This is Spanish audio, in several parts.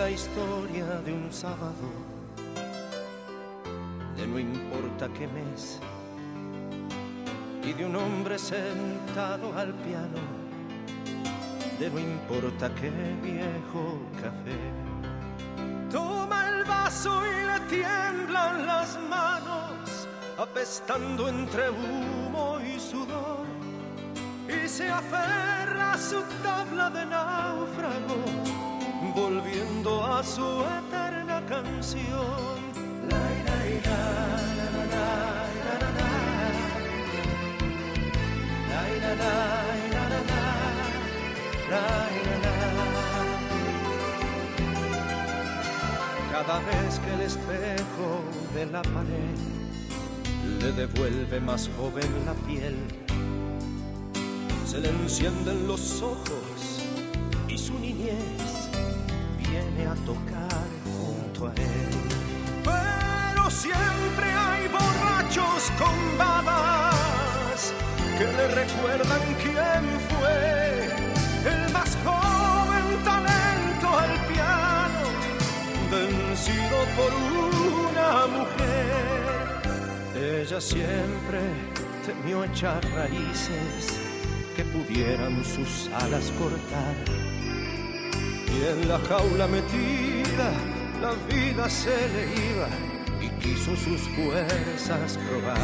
la historia de un sábado, de no importa qué mes, y de un hombre sentado al piano, de no importa qué viejo café. Toma el vaso y le tiemblan las manos, apestando entre humo y sudor, y se aferra a su tabla de náufrago volviendo a su eterna canción. Cada vez que el espejo de la pared le devuelve más joven la piel, se le encienden los ojos con babas que le recuerdan quién fue el más joven talento al piano, vencido por una mujer. Ella siempre temió echar raíces que pudieran sus alas cortar y en la jaula metida la vida se le iba sus fuerzas probar.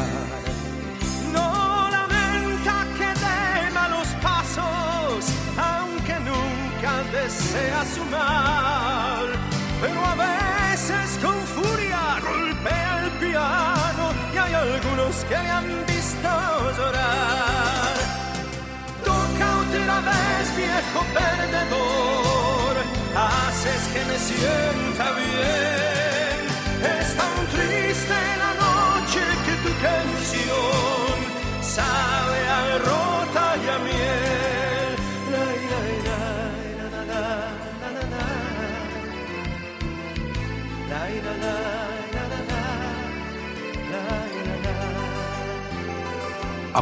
No lamenta que dé malos pasos, aunque nunca desea su mal, pero a veces con furia golpea el piano y hay algunos que le han visto llorar. Toca otra vez, viejo perdedor haces que me sienta bien.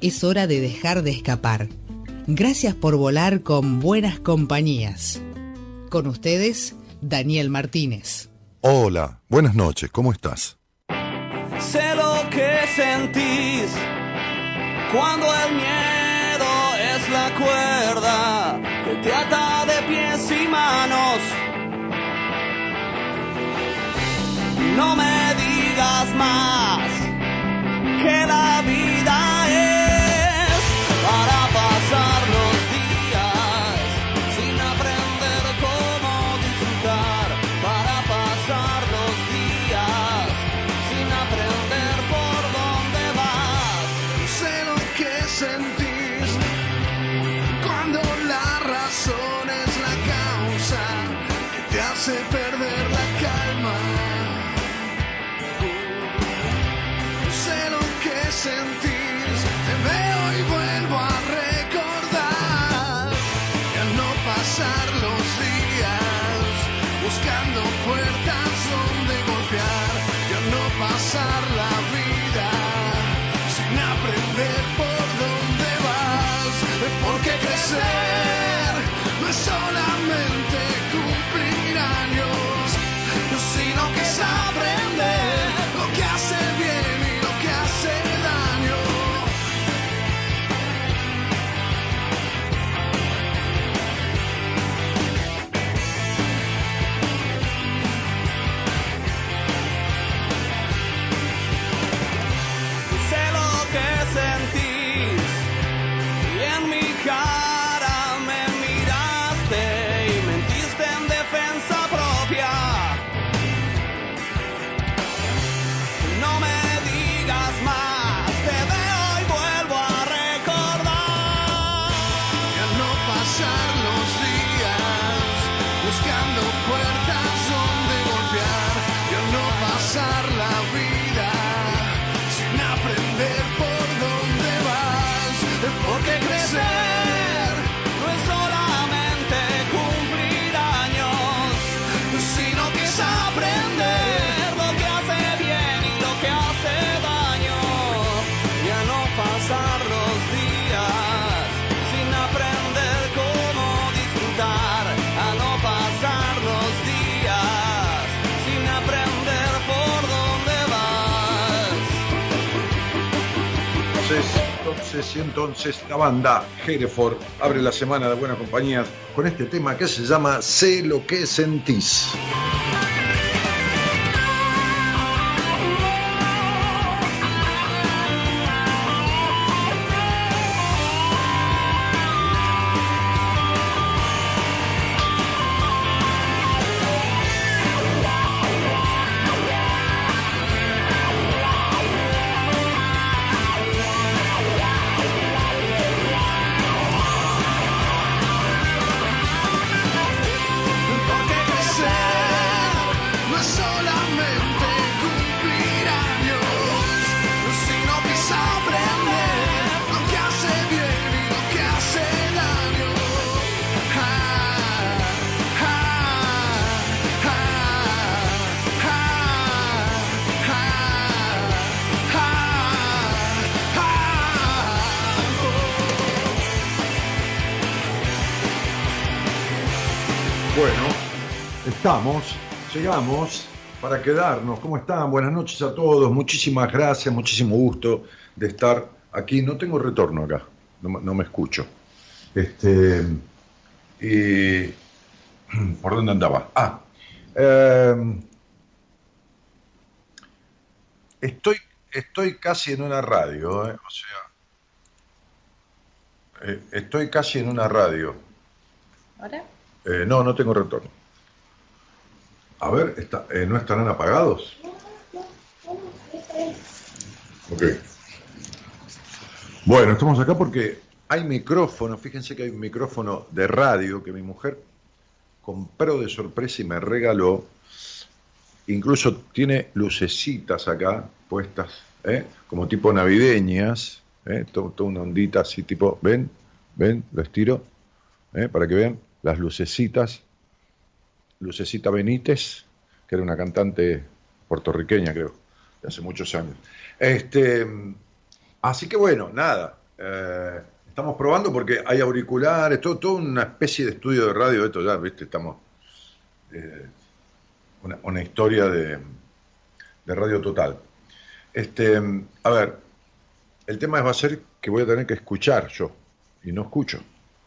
Es hora de dejar de escapar Gracias por volar con buenas compañías. Con ustedes, Daniel Martínez. Hola, buenas noches, ¿cómo estás? Sé lo que sentís cuando el miedo es la cuerda que te ata de pies y manos. No me digas más que la vida 13 entonces la banda Hereford abre la semana de Buenas Compañías con este tema que se llama Sé lo que sentís. Para quedarnos. ¿Cómo están? Buenas noches a todos. Muchísimas gracias, muchísimo gusto de estar aquí. No tengo retorno acá, no, me- no me escucho. Este, y, ¿Por dónde andaba? Ah, em, estoy, estoy casi en una radio, eh, o sea, eh, estoy casi en una radio. ¿Ahora? Eh, no, no tengo retorno. A ver, está, eh, ¿no estarán apagados? Ok. Bueno, estamos acá porque hay micrófono, fíjense que hay un micrófono de radio que mi mujer compró de sorpresa y me regaló. Incluso tiene lucecitas acá puestas, ¿eh? como tipo navideñas, ¿eh? To- toda una ondita así tipo, ¿ven? ¿Ven? Lo estiro, ¿eh? para que vean las lucecitas. Lucecita Benítez, que era una cantante puertorriqueña, creo, de hace muchos años. Este, así que bueno, nada. eh, estamos probando porque hay auriculares, todo, toda una especie de estudio de radio. Esto ya, viste, estamos. eh, una, una historia de, de radio total. Este, a ver, el tema va a ser que voy a tener que escuchar yo, y no escucho.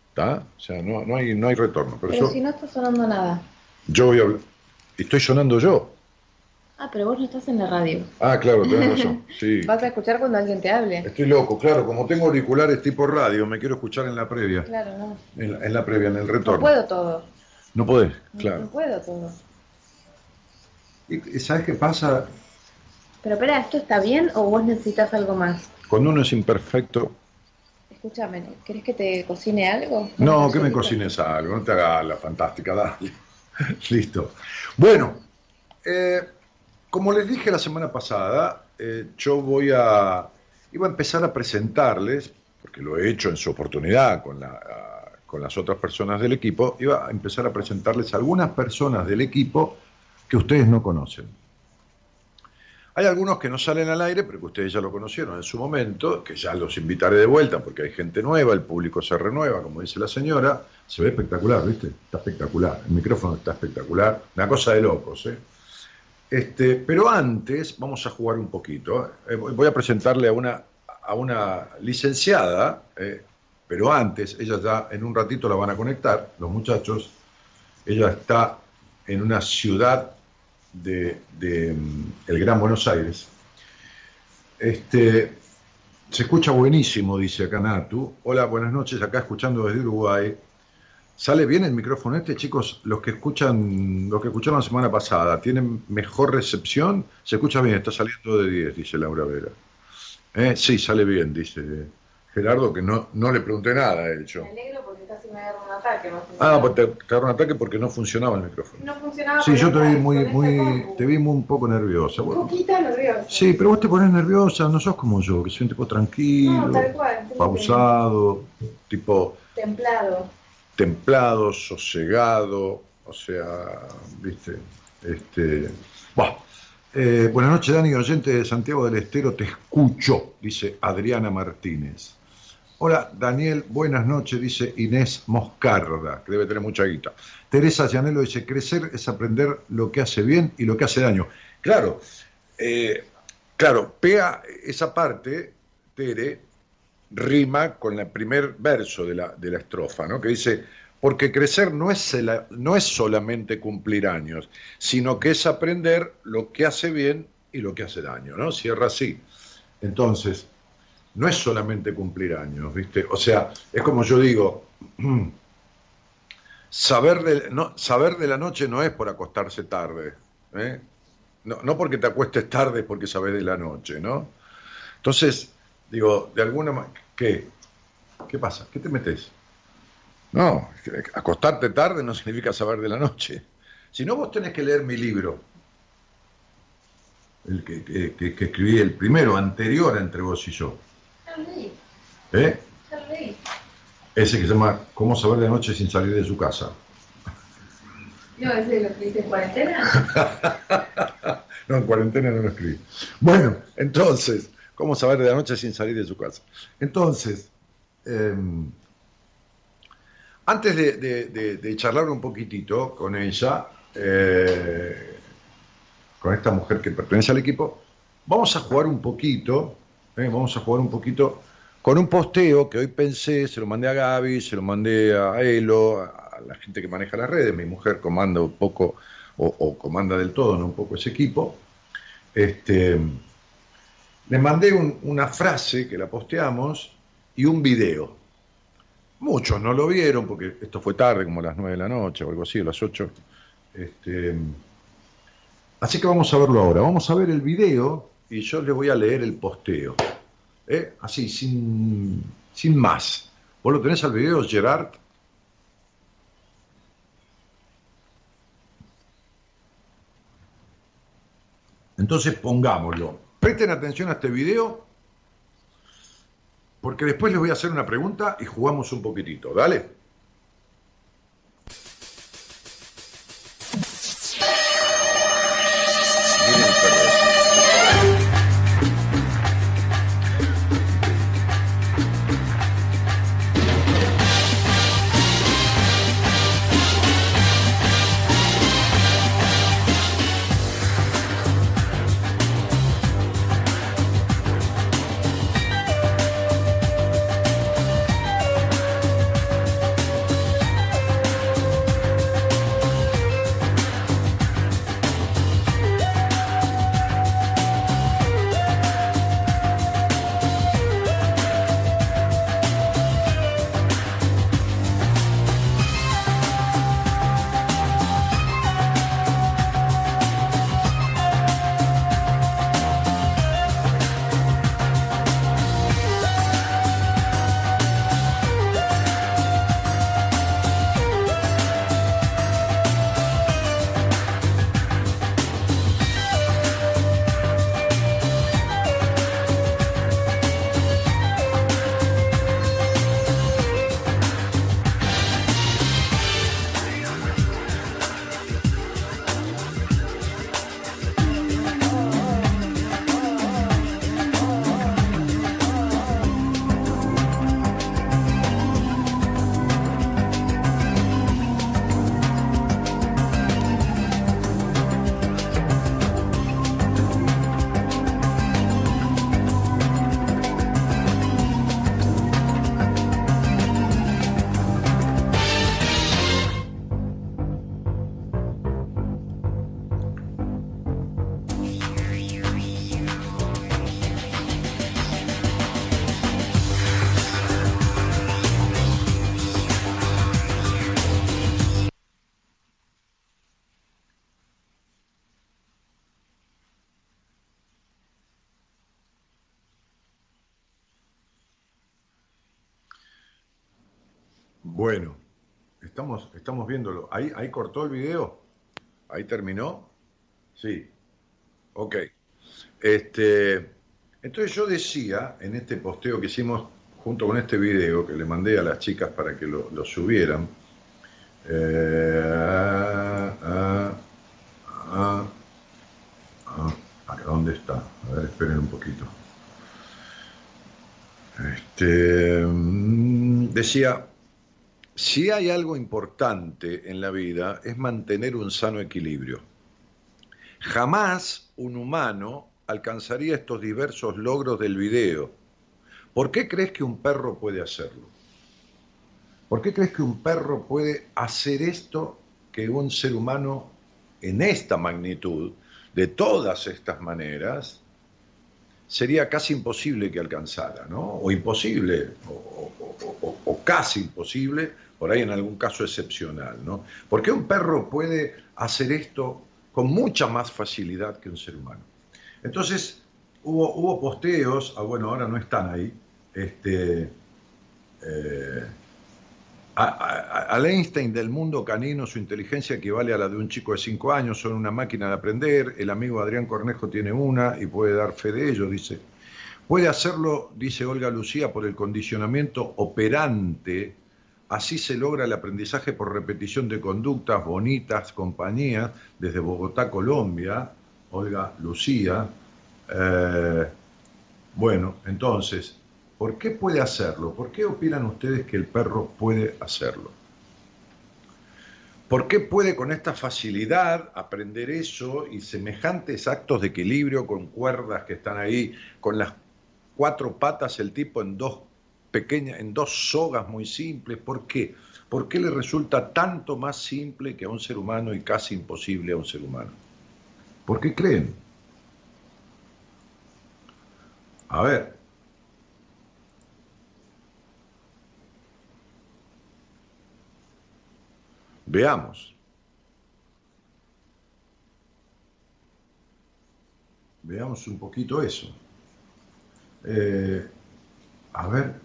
¿Está? O sea, no, no, hay, no hay retorno. Pero, Pero yo, si no está sonando nada. Yo voy a hablar. Estoy sonando yo. Ah, pero vos no estás en la radio. Ah, claro, tenés razón. Sí. Vas a escuchar cuando alguien te hable. Estoy loco, claro, como tengo auriculares tipo radio, me quiero escuchar en la previa. Claro, no. En la, en la previa, en el No retorno. puedo todo. No podés, No- claro. No puedo todo. ¿Y sabes qué pasa? Pero espera, ¿esto está bien o vos necesitas algo más? Cuando uno es imperfecto. Escúchame, ¿querés que te cocine algo? No, que me cocines algo, no te hagas la fantástica, dale. Listo. Bueno, eh, como les dije la semana pasada, eh, yo voy a. iba a empezar a presentarles, porque lo he hecho en su oportunidad con, la, con las otras personas del equipo, iba a empezar a presentarles algunas personas del equipo que ustedes no conocen. Hay algunos que no salen al aire, pero que ustedes ya lo conocieron en su momento, que ya los invitaré de vuelta porque hay gente nueva, el público se renueva, como dice la señora. Se ve espectacular, ¿viste? Está espectacular. El micrófono está espectacular. Una cosa de locos, ¿eh? Este, pero antes vamos a jugar un poquito. Eh, voy a presentarle a una, a una licenciada, eh, pero antes, ella ya en un ratito la van a conectar, los muchachos. Ella está en una ciudad de, de, mm, el Gran Buenos Aires. Este, se escucha buenísimo, dice acá Natu. Hola, buenas noches, acá escuchando desde Uruguay. ¿Sale bien el micrófono este, chicos? Los que escuchan, los que escucharon la semana pasada, ¿tienen mejor recepción? Se escucha bien, está saliendo de 10, dice Laura Vera. ¿Eh? Sí, sale bien, dice Gerardo, que no, no le pregunté nada él yo. Me alegro porque casi me agarra un ataque. Ah, pues te, agarró un ataque porque no funcionaba el micrófono. No funcionaba. Sí, yo te vi muy, muy, te vi muy un poco nerviosa. Un poquito nervioso. sí, pero vos te pones nerviosa, no sos como yo, que soy un tipo tranquilo, No, tal cual. pausado, tipo Templado. templado, sosegado, o sea, viste, este, buah. Eh, buenas noches, Dani, oyente de Santiago del Estero, te escucho, dice Adriana Martínez. Hola, Daniel, buenas noches, dice Inés Moscarda, que debe tener mucha guita. Teresa Llanelo dice, crecer es aprender lo que hace bien y lo que hace daño. Claro, eh, claro, pega esa parte, Tere, rima con el primer verso de la, de la estrofa, ¿no? que dice, porque crecer no es, no es solamente cumplir años, sino que es aprender lo que hace bien y lo que hace daño, ¿no? Cierra así. Entonces, no es solamente cumplir años, ¿viste? O sea, es como yo digo, saber de, no, saber de la noche no es por acostarse tarde, ¿eh? no, no porque te acuestes tarde es porque sabes de la noche, ¿no? Entonces, digo, de alguna manera, ¿qué? ¿Qué pasa? ¿Qué te metes? No, acostarte tarde no significa saber de la noche. Si no, vos tenés que leer mi libro, el que, que- que- que escribí, el primero, anterior entre vos y yo. ¿Eh? Ese que se llama ¿Cómo saber de noche sin salir de su casa? No, ese lo dice en cuarentena. No, en cuarentena no lo escribí. Bueno, entonces, ¿cómo saber de la noche sin salir de su casa? Entonces, eh, antes de, de- de- de charlar un poquitito con ella, eh, con esta mujer que pertenece al equipo, vamos a jugar un poquito, eh, vamos a jugar un poquito con un posteo que hoy pensé, se lo mandé a Gaby, se lo mandé a Elo, a la gente que maneja las redes, mi mujer comanda un poco, o, comanda del todo, ¿no? un poco ese equipo. Este, le mandé un- una frase que la posteamos y un video. Muchos no lo vieron porque esto fue tarde, como las 9 de la noche o algo así, a las 8. Este, así que vamos a verlo ahora. Vamos a ver el video y yo les voy a leer el posteo. ¿eh? Así, sin, sin más. ¿Vos lo tenés al video, Gerard? Entonces pongámoslo. Presten atención a este video porque después les voy a hacer una pregunta y jugamos un poquitito. Dale. Viéndolo. ¿Ahí, ¿Ahí cortó el video? ¿Ahí terminó? Sí. Ok. Este, entonces yo decía en este posteo que hicimos junto con este video que le mandé a las chicas para que lo, subieran. eh, ah, ah, ah, ah, ¿a ¿Dónde está? A ver, esperen un poquito. Este, mm, decía, si hay algo importante en la vida es mantener un sano equilibrio. Jamás un humano alcanzaría estos diversos logros del video, ¿Por qué crees que un perro puede hacerlo? ¿Por qué crees que un perro puede hacer esto que un ser humano en esta magnitud, de todas estas maneras, sería casi imposible que alcanzara, ¿no? O imposible, o, casi imposible, por ahí en algún caso excepcional, ¿no? ¿Por qué un perro puede hacer esto con mucha más facilidad que un ser humano? Entonces, hubo, hubo posteos, ah, bueno, ahora no están ahí, este, eh, al Einstein del mundo canino su inteligencia equivale a la de un chico de 5 años, son una máquina de aprender, el amigo Adrián Cornejo tiene una y puede dar fe de ello, dice. Puede hacerlo, dice Olga Lucía, por el condicionamiento operante, así se logra el aprendizaje por repetición de conductas bonitas, compañías, desde Bogotá, Colombia, Olga Lucía. Eh, bueno, entonces, ¿Por qué puede hacerlo? ¿Por qué opinan ustedes que el perro puede hacerlo? ¿Por qué puede con esta facilidad aprender eso y semejantes actos de equilibrio con cuerdas que están ahí, con las cuatro patas el tipo en dos pequeñas, en dos sogas muy simples? ¿Por qué? ¿Por qué le resulta tanto más simple que a un ser humano y casi imposible a un ser humano? ¿Por qué creen? A ver, Veamos. Veamos un poquito eso. Eh, a ver,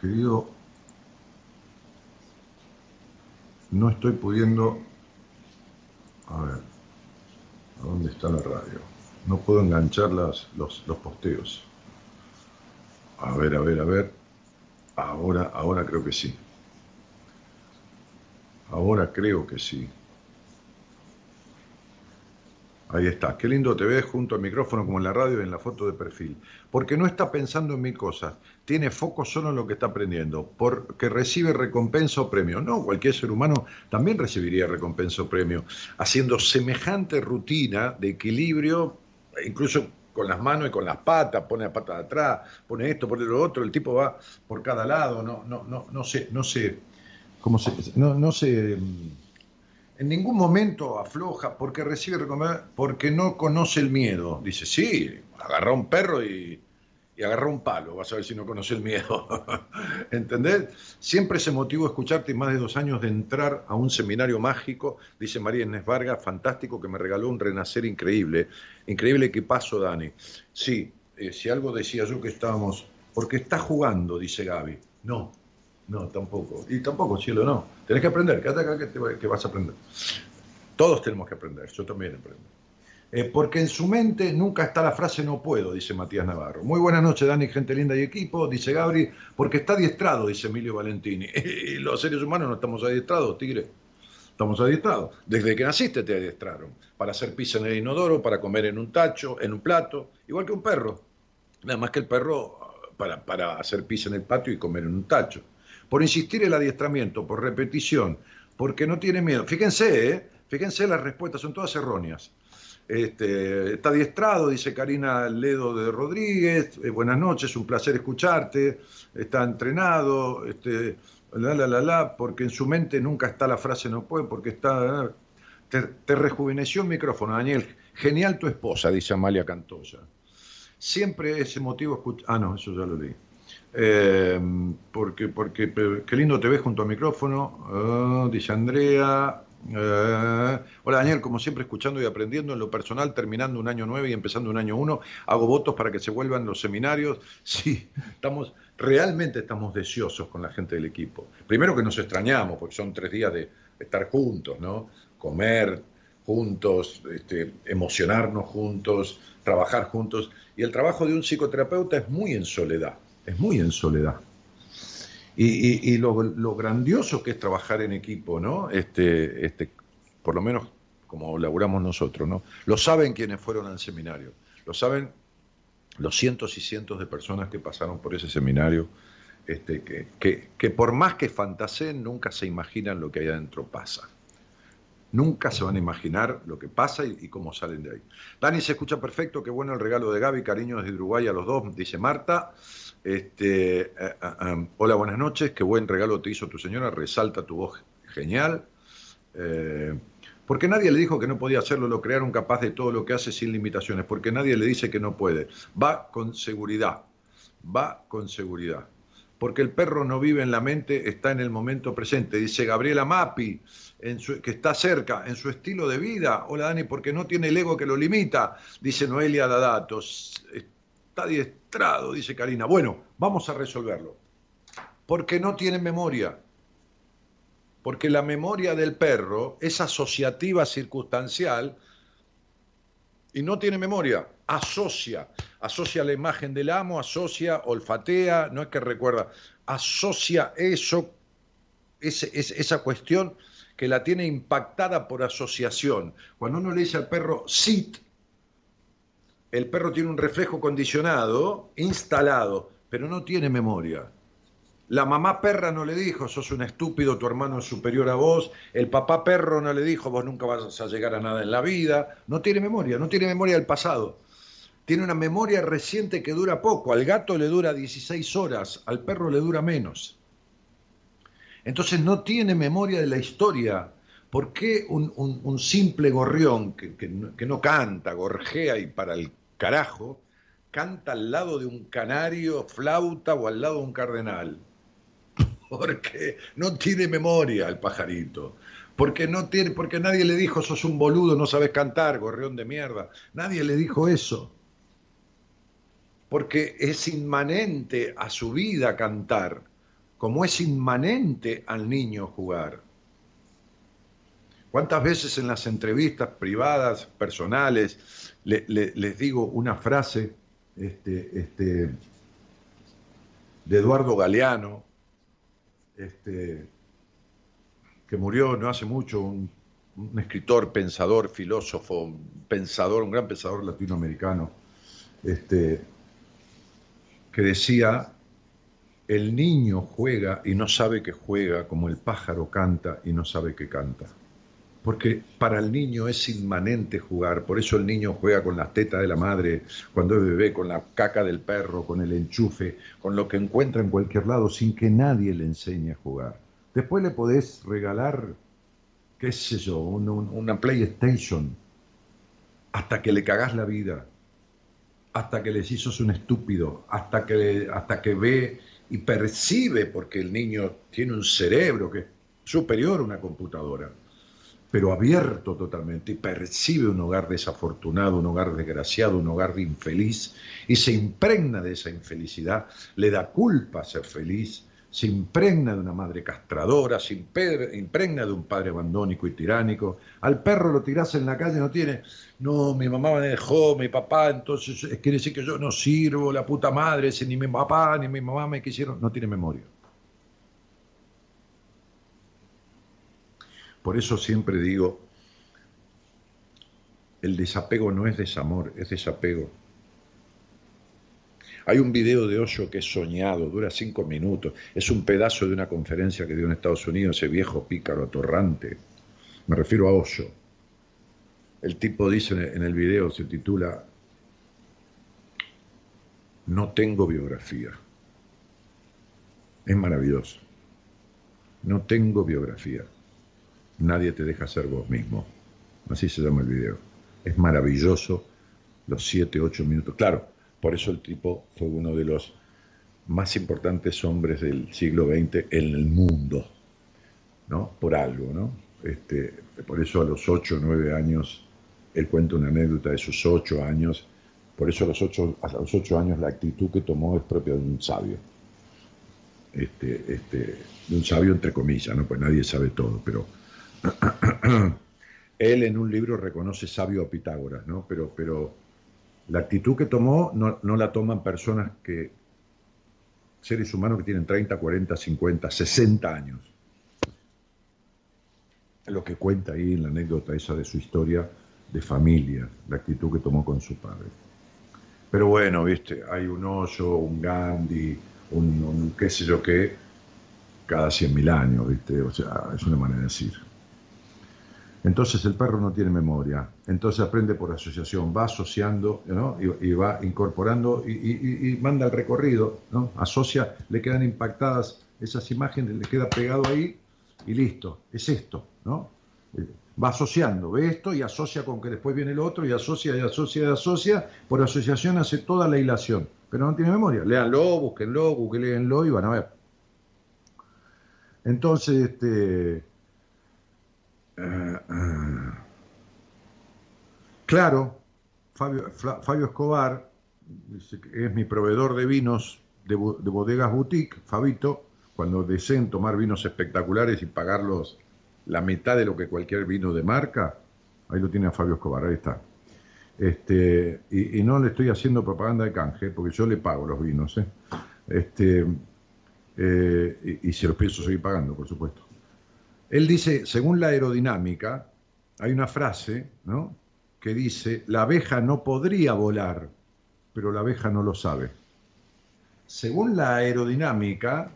querido, no estoy pudiendo... A ver, ¿a dónde está la radio? No puedo enganchar los, los posteos. A ver, a ver, a ver. Ahora, ahora creo que sí. Ahora creo que sí. Ahí está. Qué lindo te ves junto al micrófono como en la radio y en la foto de perfil. Porque no está pensando en mil cosas. Tiene foco solo en lo que está aprendiendo. Porque recibe recompensa o premio. No, cualquier ser humano también recibiría recompensa o premio. Haciendo semejante rutina de equilibrio, incluso con las manos y con las patas, pone la pata de atrás, pone esto, pone lo otro, el tipo va por cada lado, no, no, no, no sé, no sé no, no se, en ningún momento afloja porque recibe recompensa, porque no conoce el miedo. Dice, sí, agarra un perro y, y agarra un palo, vas a ver si no conoce el miedo. ¿Entendés? Siempre se motivó escucharte más de dos años de entrar a un seminario mágico, dice María Inés Vargas, fantástico, que me regaló un renacer increíble. Increíble que paso, Dani. Sí, eh, si algo decía yo que estábamos, porque está jugando, dice Gaby. No, no, tampoco. Y tampoco, cielo, no. Tenés que aprender, quédate acá que, vas a aprender. Todos tenemos que aprender, yo también aprendo. Eh, porque en su mente nunca está la frase no puedo, dice Matías Navarro. Muy buenas noches, Dani, gente linda y equipo, dice Gabri, porque está adiestrado, dice Emilio Valentini. Y los seres humanos no estamos adiestrados, tigre. Estamos adiestrados. Desde que naciste te adiestraron. Para hacer pizza en el inodoro, para comer en un tacho, en un plato, igual que un perro. Nada más que el perro para, para hacer pizza en el patio y comer en un tacho por insistir el adiestramiento, por repetición, porque no tiene miedo. Fíjense, ¿eh? fíjense las respuestas, son todas erróneas. Este, está adiestrado, dice Karina Ledo de Rodríguez, eh, buenas noches, un placer escucharte, está entrenado, este, la, la, la, la, porque en su mente nunca está la frase no puede, porque está... Te, te rejuveneció el micrófono, Daniel. Genial tu esposa, dice Amalia Cantoya. Siempre ese motivo. Ah, no, eso ya lo leí. Eh, porque, porque, qué lindo te ves junto al micrófono, ah, dice Andrea. Eh, hola Daniel, como siempre escuchando y aprendiendo en lo personal, terminando un año nueve y empezando un año uno, hago votos para que se vuelvan los seminarios. Sí, estamos, realmente estamos deseosos con la gente del equipo. Primero que nos extrañamos, porque son tres días de estar juntos, ¿no? Comer juntos, este, emocionarnos juntos, trabajar juntos. Y el trabajo de un psicoterapeuta es muy en soledad es muy en soledad. Y, lo, grandioso que es trabajar en equipo, ¿no? Este, este, por lo menos como laburamos nosotros, ¿no? Lo saben quienes fueron al seminario, lo saben los cientos y cientos de personas que pasaron por ese seminario, este, que, que, que por más que fantaseen, nunca se imaginan lo que ahí adentro pasa. Nunca se van a imaginar lo que pasa y, y cómo salen de ahí. Dani se escucha perfecto, qué bueno el regalo de Gaby, cariño desde Uruguay a los dos, dice Marta. Este, eh, hola, buenas noches, qué buen regalo te hizo tu señora, resalta tu voz genial. Eh, porque nadie le dijo que no podía hacerlo, lo crearon capaz de todo lo que hace sin limitaciones, porque nadie le dice que no puede. Va con seguridad, va con seguridad. Porque el perro no vive en la mente, está en el momento presente. Dice Gabriela Mapi, en su- que está cerca, en su estilo de vida. Hola Dani, porque no tiene el ego que lo limita, dice Noelia Dadatos. Está adiestrado, dice Karina. Bueno, vamos a resolverlo. Porque no tiene memoria. Porque la memoria del perro es asociativa circunstancial y no tiene memoria, asocia, asocia la imagen del amo, asocia, olfatea, no es que recuerda, asocia eso, esa cuestión que la tiene impactada por asociación. Cuando uno le dice al perro sit, el perro tiene un reflejo condicionado, instalado, pero no tiene memoria. La mamá perra no le dijo, sos un estúpido, tu hermano es superior a vos. El papá perro no le dijo, vos nunca vas a llegar a nada en la vida. No tiene memoria, no tiene memoria del pasado. Tiene una memoria reciente que dura poco. Al gato le dura 16 horas, al perro le dura menos. Entonces no tiene memoria de la historia. ¿Por qué un, simple gorrión que no canta, gorjea y para el carajo, canta al lado de un canario, flauta o al lado de un cardenal? Porque no tiene memoria el pajarito. Porque, no tiene, porque nadie le dijo, sos un boludo, no sabes cantar, gorrión de mierda. Nadie le dijo eso. Porque es inmanente a su vida cantar, como es inmanente al niño jugar. ¿Cuántas veces en las entrevistas privadas, personales, le- le- les digo una frase este, este, de Eduardo Galeano, este, que murió no hace mucho, un, un escritor, pensador, filósofo, pensador, un gran pensador latinoamericano, este, que decía, el niño juega y no sabe que juega, como el pájaro canta y no sabe que canta. Porque para el niño es inmanente jugar, por eso el niño juega con las tetas de la madre, cuando es bebé, con la caca del perro, con el enchufe, con lo que encuentra en cualquier lado, sin que nadie le enseñe a jugar. Después le podés regalar, qué sé yo, un- un- una PlayStation, hasta que le cagás la vida, hasta que le decís sos un estúpido, hasta que, hasta que ve y percibe, porque el niño tiene un cerebro que es superior a una computadora pero abierto totalmente, y percibe un hogar desafortunado, un hogar desgraciado, un hogar infeliz, y se impregna de esa infelicidad, le da culpa ser feliz, se impregna de una madre castradora, se impregna de un padre abandónico y tiránico. Al perro lo tirás en la calle, no tiene, no, mi mamá me dejó, mi papá, entonces quiere decir que yo no sirvo, la puta madre, si ni mi papá ni mi mamá me quisieron, no tiene memoria. Por eso siempre digo, el desapego no es desamor, es desapego. Hay un video de Osho que es soñado, dura cinco minutos, es un pedazo de una conferencia que dio en Estados Unidos, ese viejo pícaro atorrante. Me refiero a Osho. El tipo dice en el video, se titula No tengo biografía. Es maravilloso. No tengo biografía. Nadie te deja ser vos mismo. Así se llama el video. Es maravilloso los siete, ocho minutos. Claro, por eso el tipo fue uno de los más importantes hombres del siglo XX en el mundo, ¿no? Por algo, ¿no? Este, por eso a los ocho, nueve años, él cuenta una anécdota de sus ocho años, por eso a los ocho, a los ocho años la actitud que tomó es propia de un sabio. Este, este, de un sabio entre comillas, ¿no? Pues nadie sabe todo, pero él en un libro reconoce sabio a Pitágoras, ¿no? Pero, pero la actitud que tomó no, la toman personas que, seres humanos que tienen 30, 40, 50, 60 años. Lo que cuenta ahí en la anécdota esa de su historia de familia, la actitud que tomó con su padre. Pero bueno, viste, hay un Osho, un Gandhi, un, un qué sé yo qué, cada 100.000 años, viste, o sea, es una manera de decir. Entonces el perro no tiene memoria, entonces aprende por asociación, va asociando ¿no? y, va incorporando y, manda el recorrido, ¿no? asocia, le quedan impactadas esas imágenes, le queda pegado ahí y listo, es esto, ¿no? Va asociando, ve esto y asocia con que después viene el otro y asocia y asocia y asocia, por asociación hace toda la hilación, pero no tiene memoria. Léanlo, búsquenlo, googleenlo y van a ver. Entonces, este Uh, uh. Claro, Fabio, Escobar es mi proveedor de vinos de, de, bodegas boutique, Fabito, cuando deseen tomar vinos espectaculares y pagarlos la mitad de lo que cualquier vino de marca, ahí lo tiene a Fabio Escobar, ahí está. Este, y, no le estoy haciendo propaganda de canje, porque yo le pago los vinos, ¿eh? Este, eh, y, y se los pienso seguir pagando, por supuesto. Él dice, según la aerodinámica, hay una frase ¿no? que dice, la abeja no podría volar, pero la abeja no lo sabe. Según la aerodinámica,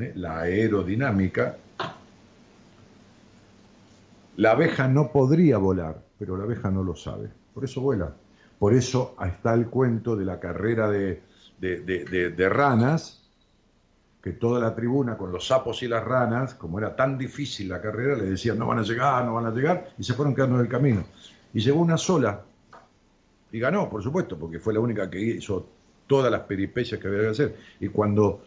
¿eh? la aerodinámica, la abeja no podría volar, pero la abeja no lo sabe. Por eso vuela. Por eso está el cuento de la carrera de, de, de, de ranas que toda la tribuna con los sapos y las ranas, como era tan difícil la carrera, le decían no van a llegar, no van a llegar, y se fueron quedando en el camino. Y llegó una sola, y ganó, por supuesto, porque fue la única que hizo todas las peripecias que había que hacer. Y cuando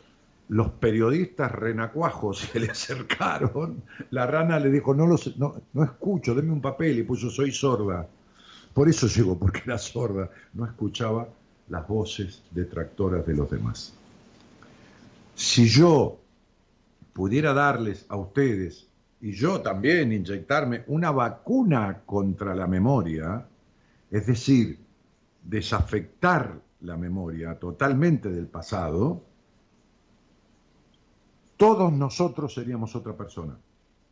los periodistas renacuajos se le acercaron, la rana le dijo, no, los, no, no escucho, denme un papel, y puso, soy sorda. Por eso llegó, porque era sorda, no escuchaba las voces detractoras de los demás. Si yo pudiera darles a ustedes y yo también inyectarme una vacuna contra la memoria, es decir, desafectar la memoria totalmente del pasado, todos nosotros seríamos otra persona.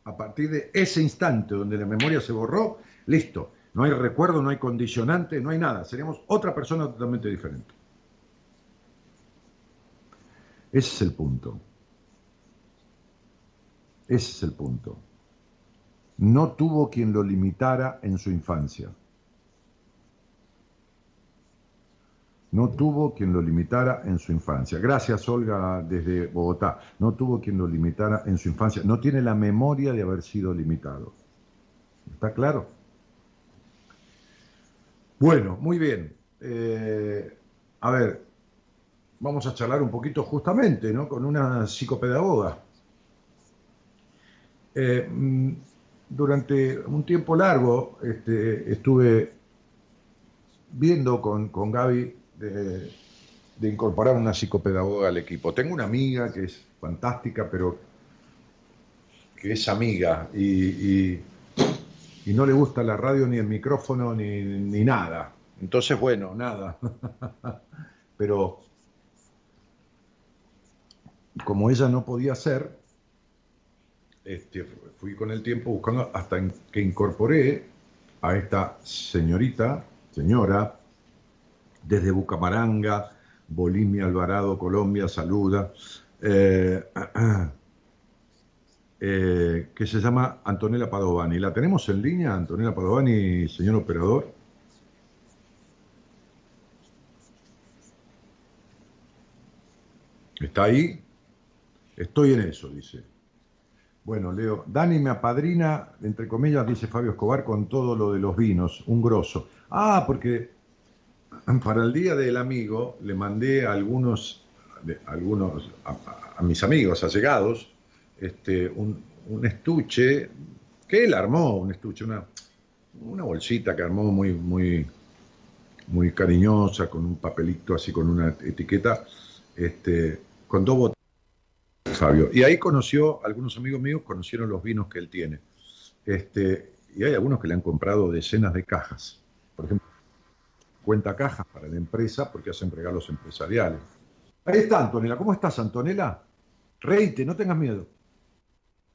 A partir de ese instante donde la memoria se borró, listo, no hay recuerdo, no hay condicionante, no hay nada, seríamos otra persona totalmente diferente. Ese es el punto. Ese es el punto. No tuvo quien lo limitara en su infancia. No tuvo quien lo limitara en su infancia. Gracias, Olga, desde Bogotá. No tuvo quien lo limitara en su infancia. No tiene la memoria de haber sido limitado. ¿Está claro? Bueno, muy bien. Eh, a ver, vamos a charlar un poquito justamente ¿no? con una psicopedagoga. Eh, durante un tiempo largo este, estuve viendo con, con Gaby de, incorporar una psicopedagoga al equipo. Tengo una amiga que es fantástica, pero que es amiga y, y, y no le gusta la radio ni el micrófono ni, ni nada. Entonces, bueno, nada. pero como ella no podía ser, este, fui con el tiempo buscando hasta que incorporé a esta señorita, señora, desde Bucamaranga, Bolimia, Alvarado, Colombia, saluda, eh, eh, que se llama Antonella Padovani. ¿La tenemos en línea, Antonella Padovani, señor operador? ¿Está ahí? Estoy en eso, dice. Bueno, Leo, Dani me apadrina, entre comillas, dice Fabio Escobar, con todo lo de los vinos, un grosso. Ah, porque para el Día del Amigo le mandé a algunos, algunos a, a mis amigos allegados, este, un, estuche que él armó, un estuche, una, una bolsita que armó muy, muy, muy cariñosa, con un papelito así, con una etiqueta, este, con dos botellas Fabio. Y ahí conoció, algunos amigos míos conocieron los vinos que él tiene. Este, y hay algunos que le han comprado decenas de cajas. Por ejemplo, cuenta cajas para la empresa porque hacen regalos empresariales. Ahí está, Antonella. ¿Cómo estás, Antonella? Reite, no tengas miedo.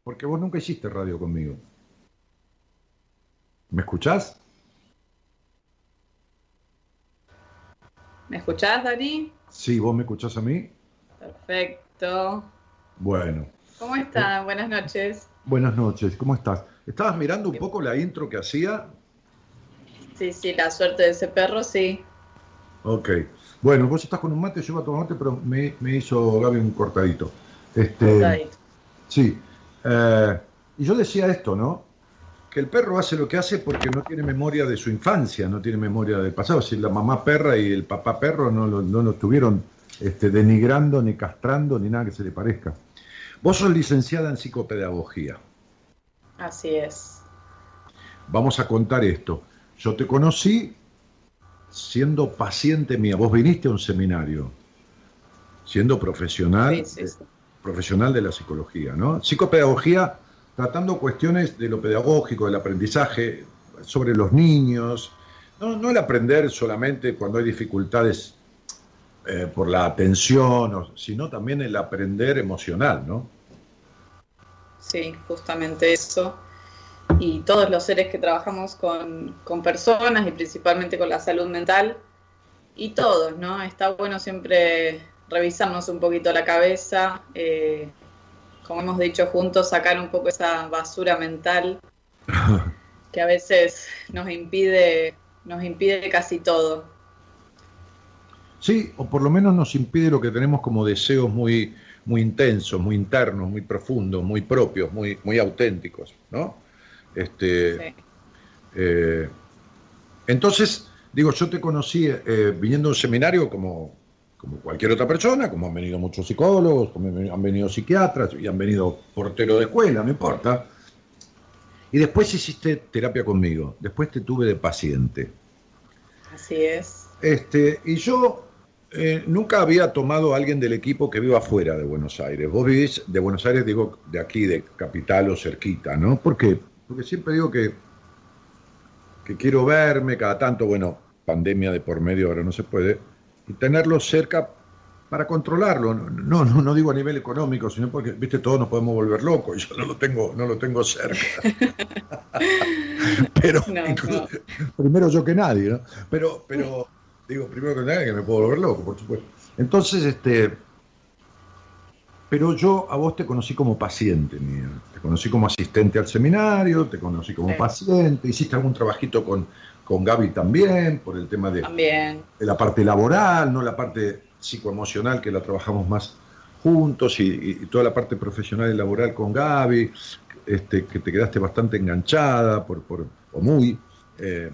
Porque vos nunca hiciste radio conmigo. ¿Me escuchás? ¿Me escuchás, Dani? Sí, vos me escuchás a mí. Perfecto. Bueno, ¿Cómo están? Buenas noches. Buenas noches, ¿cómo estás? ¿Estabas mirando un poco la intro que hacía? Sí, sí, la suerte de ese perro, sí. Ok. Bueno, vos estás con un mate, yo iba a tomar mate, pero me, me hizo Gaby un cortadito. Este, Cortadito. Sí. Eh, y yo decía esto, ¿no? Que el perro hace lo que hace porque no tiene memoria de su infancia, no tiene memoria del pasado. Si la mamá perra y el papá perro no lo, no lo estuvieron este, denigrando, ni castrando, ni nada que se le parezca. Vos sos licenciada en psicopedagogía. Así es. Vamos a contar esto. Yo te conocí siendo paciente mía. Vos viniste a un seminario, siendo profesional, Sí, sí, sí. eh, profesional de la psicología, ¿no? Psicopedagogía tratando cuestiones de lo pedagógico, del aprendizaje, sobre los niños. No, no el aprender solamente cuando hay dificultades eh, por la atención, sino también el aprender emocional, ¿no? Sí, justamente eso. Y todos los seres que trabajamos con, con personas y principalmente con la salud mental, y todos, ¿no? Está bueno siempre revisarnos un poquito la cabeza, eh, como hemos dicho juntos, sacar un poco esa basura mental que a veces nos impide, nos impide casi todo. Sí, o por lo menos nos impide lo que tenemos como deseos muy, muy intensos, muy internos, muy profundos, muy propios, muy, muy auténticos, ¿no? Este, Sí. eh, entonces, digo, yo te conocí eh, viniendo a un seminario como, como cualquier otra persona, como han venido muchos psicólogos, como han venido- psiquiatras y han venido porteros de escuela, no importa. Y después hiciste terapia conmigo, después te tuve de paciente. Así es. Este, y yo eh, nunca había tomado a alguien del equipo que viva fuera de Buenos Aires. Vos vivís de Buenos Aires, digo, de aquí, de capital o cerquita, ¿no? ¿Por qué? Porque siempre digo que, que quiero verme cada tanto, bueno, pandemia de por medio ahora no se puede, y tenerlo cerca para controlarlo. No, no, no digo a nivel económico, sino porque, viste, todos nos podemos volver locos, y yo no lo tengo, no lo tengo cerca. Pero No, incluso- no. primero yo que nadie, ¿no? Pero, pero digo, primero que nadie que me puedo volver loco, por supuesto. Entonces, este, pero yo a vos te conocí como paciente mía, te conocí como asistente al seminario, te conocí como Sí. paciente, hiciste algún trabajito con, con Gaby también, por el tema de, También. de la parte laboral, no la parte psicoemocional que la trabajamos más juntos y toda la parte profesional y laboral con Gaby, este, que te quedaste bastante enganchada por, por- o muy. eh,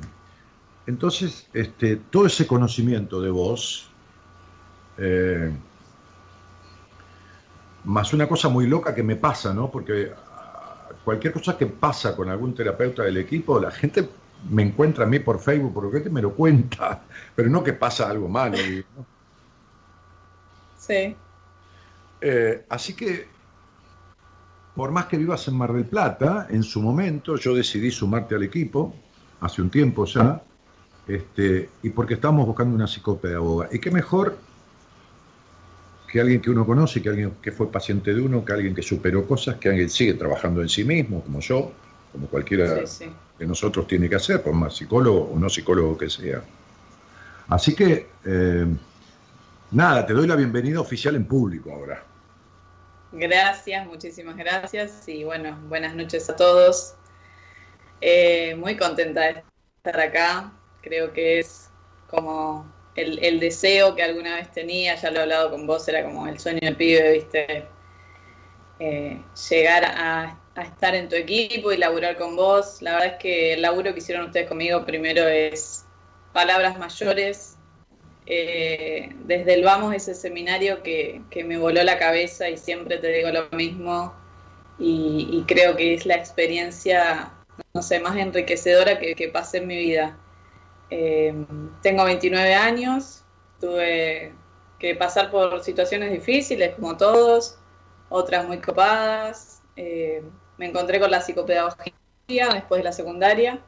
entonces, este, todo ese conocimiento de vos, eh, más una cosa muy loca que me pasa, ¿no? Porque ah, cualquier cosa que pasa con algún terapeuta del equipo, la gente me encuentra a mí por Facebook, por lo que me lo cuenta, pero no que pasa algo malo. Sí. Eh, así que, por más que vivas en Mar del Plata, en su momento yo decidí sumarte al equipo, hace un tiempo ya, este, y porque estábamos buscando una psicopedagoga. Y qué mejor que alguien que uno conoce, que alguien que fue paciente de uno, que alguien que superó cosas, que alguien sigue trabajando en sí mismo, como yo, como cualquiera Sí, sí. que nosotros tiene que hacer, por más psicólogo o no psicólogo que sea. Así que, eh, nada, te doy la bienvenida oficial en público ahora. Gracias, muchísimas gracias y bueno, buenas noches a todos. Eh, muy contenta de estar acá. Creo que es como el, el deseo que alguna vez tenía, ya lo he hablado con vos, era como el sueño del pibe, ¿viste? Eh, llegar a, estar en tu equipo y laburar con vos. La verdad es que el laburo que hicieron ustedes conmigo primero es palabras mayores. Eh, desde el Vamos, ese seminario que, que me voló la cabeza y siempre te digo lo mismo y, y creo que es la experiencia, no sé, más enriquecedora que, que pasé en mi vida. Eh, tengo 29 años, tuve que pasar por situaciones difíciles como todos, otras muy copadas. Eh, me encontré con la psicopedagogía después de la secundaria.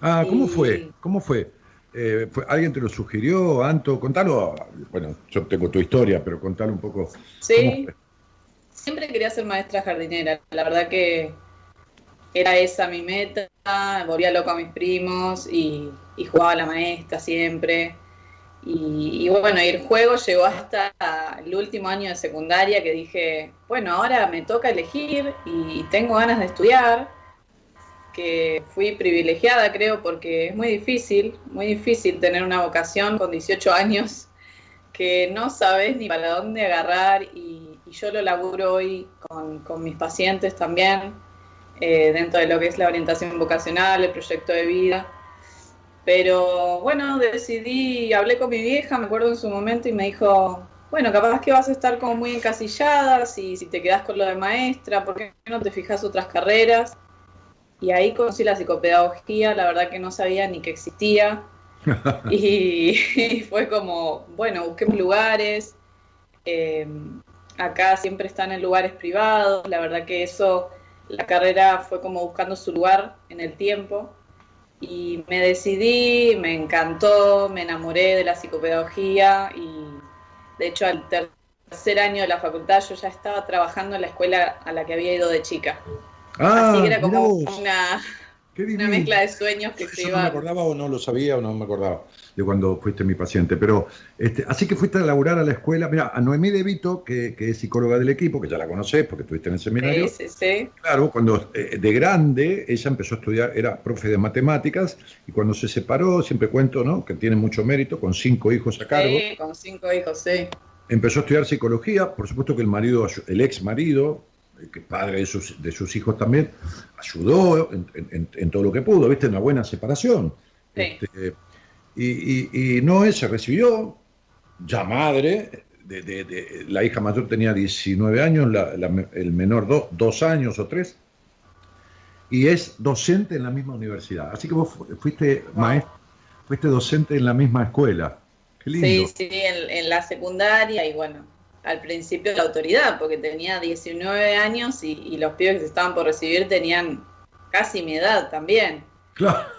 Ah, ¿cómo Y- fue? ¿Cómo fue? Eh, fue- ¿Alguien te lo sugirió, Anto? Contalo, bueno, yo tengo tu historia, pero contalo un poco. ¿Cómo Sí, siempre quería ser maestra jardinera. La verdad que era esa mi meta. Volvía loco a mis primos y, jugaba la maestra siempre. Y, bueno, el juego llegó hasta el último año de secundaria que dije, bueno, ahora me toca elegir y tengo ganas de estudiar, que fui privilegiada creo porque es muy difícil, muy difícil tener una vocación con 18 años que no sabes ni para dónde agarrar y, yo lo laburo hoy con mis pacientes también, eh, dentro de lo que es la orientación vocacional, el proyecto de vida pero bueno, decidí, hablé con mi vieja, me acuerdo en su momento, y me dijo, bueno, capaz que vas a estar como muy encasillada si, si te quedas con lo de maestra, ¿por qué no te fijas otras carreras? Y ahí conocí la psicopedagogía, la verdad que no sabía ni que existía. y, y, fue como, bueno, busqué lugares. Eh, acá siempre están en lugares privados. La verdad que eso, la carrera fue como buscando su lugar en el tiempo y me decidí, me encantó, me enamoré de la psicopedagogía y de hecho al tercer año de la facultad yo ya estaba trabajando en la escuela a la que había ido de chica. Ah, Así que era como una, Qué una mezcla de sueños que se Yo no me acordaba o no lo sabía o no me acordaba de cuando fuiste mi paciente. Pero, este, así que fuiste a laburar a la escuela. Mira, a Noemí De Vito, que, que es psicóloga del equipo, que ya la conocés porque estuviste en el seminario. Sí, sí, sí. Claro, cuando eh, de grande ella empezó a estudiar, era profe de matemáticas, y cuando se separó, siempre cuento, ¿no? Que tiene mucho mérito, con cinco hijos a cargo, Sí, con cinco hijos, sí. empezó a estudiar psicología, por supuesto que el marido, el ex marido, que es padre de sus, de sus hijos también, ayudó en, en- en todo lo que pudo, viste, una buena separación. Sí. Este, y, y, y Noé se recibió, ya madre, de, de- de- la hija mayor tenía 19 años, la- la- el menor do- dos años o tres, y es docente en la misma universidad. Así que vos fu- fuiste maestro, fuiste docente en la misma escuela. Qué lindo. Sí, sí, en, en la secundaria y bueno, al principio la autoridad, porque tenía 19 años y, y los pibes que se estaban por recibir tenían casi mi edad también. Claro.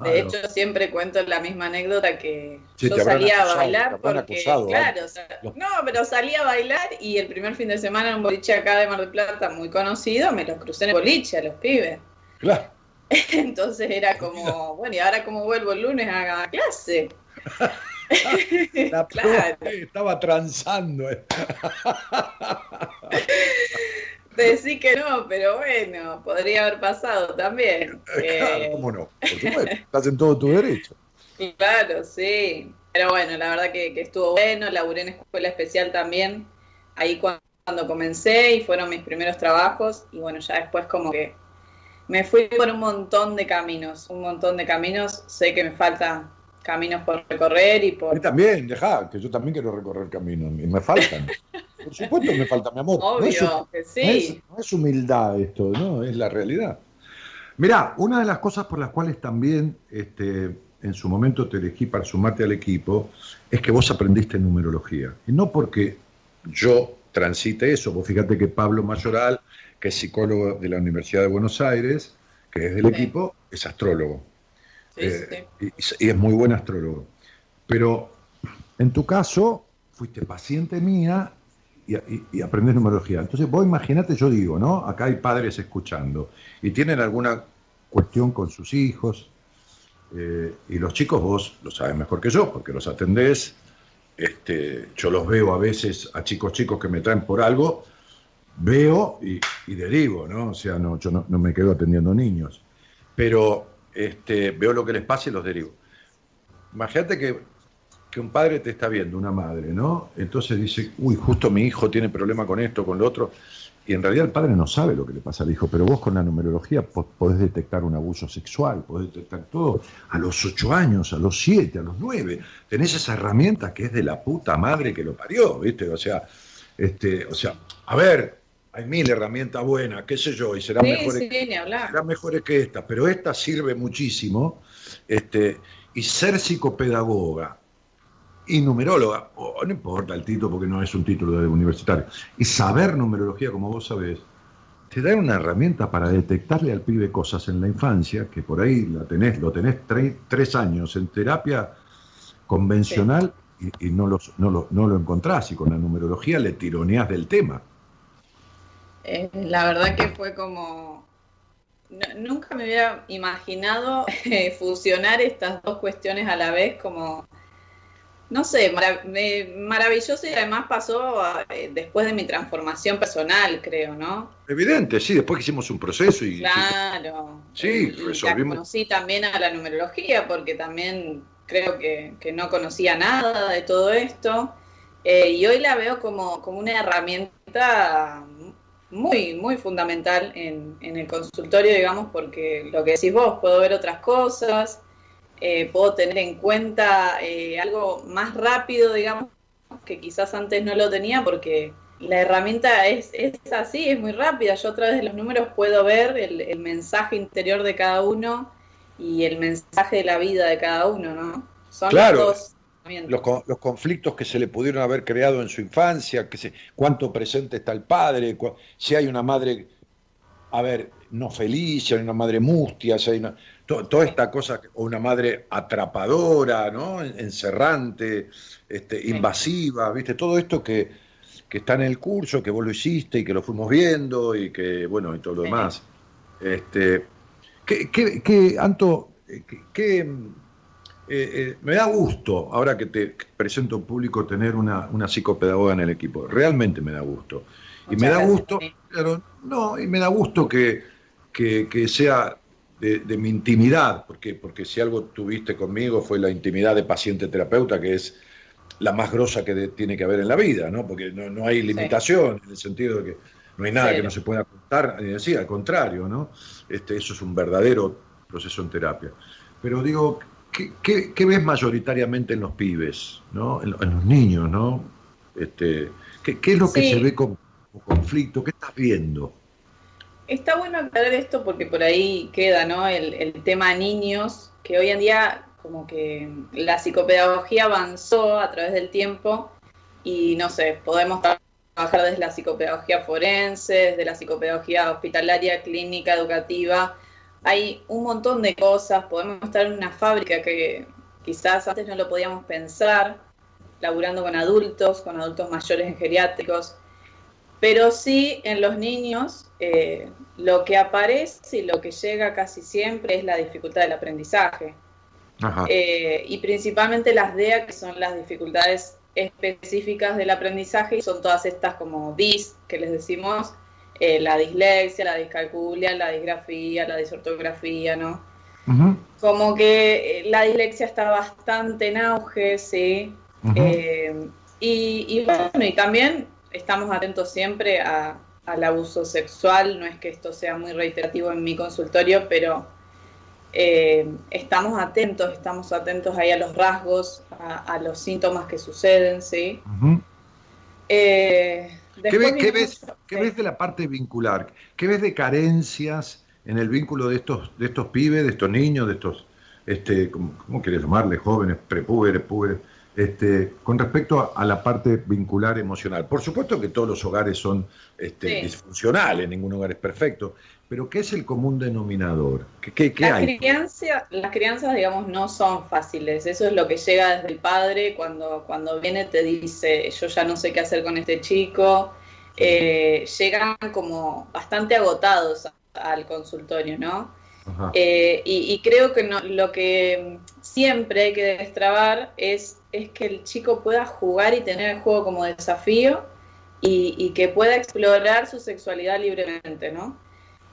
De hecho, siempre cuento la misma anécdota que Sí, yo salía acusado, a bailar porque, acusado, claro, ¿eh? o sea, Los- no, pero salía a bailar y el primer fin de semana en un boliche acá de Mar del Plata muy conocido, me los crucé en el boliche a los pibes. claro. Entonces era como, bueno, ¿y ahora cómo vuelvo el lunes a, a clase? La Claro. estaba transando. eh. Decí que no, pero bueno, podría haber pasado también. Claro, Eh, ¿cómo no? Por supuesto, estás en todo tu derecho. Claro, sí. Pero bueno, la verdad que, que estuvo bueno, laburé en escuela especial también, ahí cu- cuando comencé y fueron mis primeros trabajos y bueno, ya después como que me fui por un montón de caminos, un montón de caminos, sé que me faltan caminos por recorrer y por... también, dejá, que yo también quiero recorrer caminos y me faltan. Por supuesto que me falta, mi amor. No es, Obvio, que no es- sí. no es humildad esto, no, es la realidad. Mirá, una de las cosas por las cuales también este, en su momento te elegí para sumarte al equipo es que vos aprendiste numerología. Y no porque yo transite eso, vos fíjate que Pablo Mayoral, que es psicólogo de la Universidad de Buenos Aires, que es del Sí. equipo, es astrólogo. Sí, Eh, sí. y, y es muy buen astrólogo. Pero en tu caso, fuiste paciente mía y, y, y aprendés numerología. Entonces, vos imaginate, yo digo, ¿no? Acá hay padres escuchando y tienen alguna cuestión con sus hijos. eh, y los chicos, vos lo sabes mejor que yo, porque los atendés. Este, yo los veo a veces a chicos chicos que me traen por algo, veo y, y derivo, ¿no? O sea, no, yo no, no me quedo atendiendo niños. Pero este, veo lo que les pasa y los derivo. Imagínate que, que un padre te está viendo, una madre, ¿no? Entonces dice, uy, justo mi hijo tiene problema con esto, con lo otro. Y en realidad el padre no sabe lo que le pasa al hijo, pero vos con la numerología po- podés detectar un abuso sexual, podés detectar todo. A los ocho años, a los siete, a los nueve, tenés esa herramienta que es de la puta madre que lo parió, ¿viste? O sea, este, o sea, a ver, hay mil herramientas buenas, qué sé yo, y serán Sí, mejores sí, hablar. serán mejores que esta, pero esta sirve muchísimo. Este, y ser psicopedagoga y numeróloga, o no importa el título porque no es un título de universitario, y saber numerología como vos sabés, te da una herramienta para detectarle al pibe cosas en la infancia, que por ahí la tenés, lo tenés tre- tres años en terapia convencional y, y no, los- no, lo, no lo encontrás, y con la numerología le tironeás del tema. Eh, la verdad que fue como... no- nunca me hubiera imaginado eh, fusionar estas dos cuestiones a la vez como... no sé, maravilloso y además pasó eh, después de mi transformación personal, creo, ¿no? Evidente, sí, después que hicimos un proceso y... Claro. Sí, resolvimos... conocí también a la numerología porque también creo que, no conocía nada de todo esto eh, y hoy la veo como, como una herramienta muy, muy fundamental en, en el consultorio, digamos, porque lo que decís vos, puedo ver otras cosas, eh, puedo tener en cuenta eh, algo más rápido, digamos, que quizás antes no lo tenía porque la herramienta es, es así, es muy rápida. Yo a través de los números puedo ver el, mensaje interior de cada uno y el mensaje de la vida de cada uno, ¿no? Son claro. Los, los, conflictos que se le pudieron haber creado en su infancia, que se, cuánto presente está el padre, si hay una madre, a ver, no feliz, si hay una madre mustia, si hay una toda esta cosa, o una madre atrapadora, ¿no? encerrante, este, invasiva, ¿viste? Todo esto que, que, está en el curso, que vos lo hiciste y que lo fuimos viendo y que, bueno, y todo lo demás. Este, que, Anto, que, eh, eh, me da gusto, ahora que te presento en público, tener una, una psicopedagoga en el equipo. Realmente me da gusto. Y me da gusto, pero no, y me da gusto que, que sea de, mi intimidad, porque, porque si algo tuviste conmigo fue la intimidad de paciente-terapeuta, que es la más grosa que tiene que haber en la vida, ¿no? porque no, no hay limitación en el sentido de que no hay nada que no se pueda contar, ni decir, al contrario, ¿no? Este, eso es un verdadero proceso en terapia. Pero digo, ¿qué, qué, ves mayoritariamente en los pibes, ¿no? en, los niños? ¿no? Este, ¿qué, ¿qué, es lo que se ve como conflicto? ¿Qué estás viendo? Está bueno aclarar esto porque por ahí queda, ¿no? El, tema niños, que hoy en día como que la psicopedagogía avanzó a través del tiempo y no sé, podemos trabajar desde la psicopedagogía forense, desde la psicopedagogía hospitalaria, clínica, educativa. Hay un montón de cosas, podemos estar en una fábrica que quizás antes no lo podíamos pensar, laburando con adultos, con adultos mayores en geriátricos, pero sí en los niños eh, lo que aparece y lo que llega casi siempre es la dificultad del aprendizaje. Eh, y principalmente las DEA, que son las dificultades específicas del aprendizaje, y son todas estas como DIS, que les decimos, eh, la dislexia, la discalculia, la disgrafía, la disortografía, ¿no? Como que la dislexia está bastante en auge, sí. y, y bueno, y también estamos atentos siempre a, al abuso sexual. No es que esto sea muy reiterativo en mi consultorio, pero eh, estamos atentos, estamos atentos ahí a los rasgos, a, los síntomas que suceden, ¿sí? Eh, ¿Qué, ves, ves, de la parte vincular? ¿Qué ves de carencias en el vínculo de estos, de estos pibes, de estos niños, de estos, este, ¿cómo, cómo quieres llamarle? Jóvenes, prepúberes, púberes este, con respecto a, la parte vincular emocional. Por supuesto que todos los hogares son este, disfuncionales, ningún hogar es perfecto, pero ¿qué es el común denominador? ¿Qué, qué, hay? las crianzas, digamos, no son fáciles. Eso es lo que llega desde el padre cuando, cuando viene te dice, yo ya no sé qué hacer con este chico. Eh, llegan como bastante agotados al consultorio, ¿no? Eh, y, creo que lo que siempre hay que destrabar es, es que el chico pueda jugar y tener el juego como desafío y, que pueda explorar su sexualidad libremente, ¿no?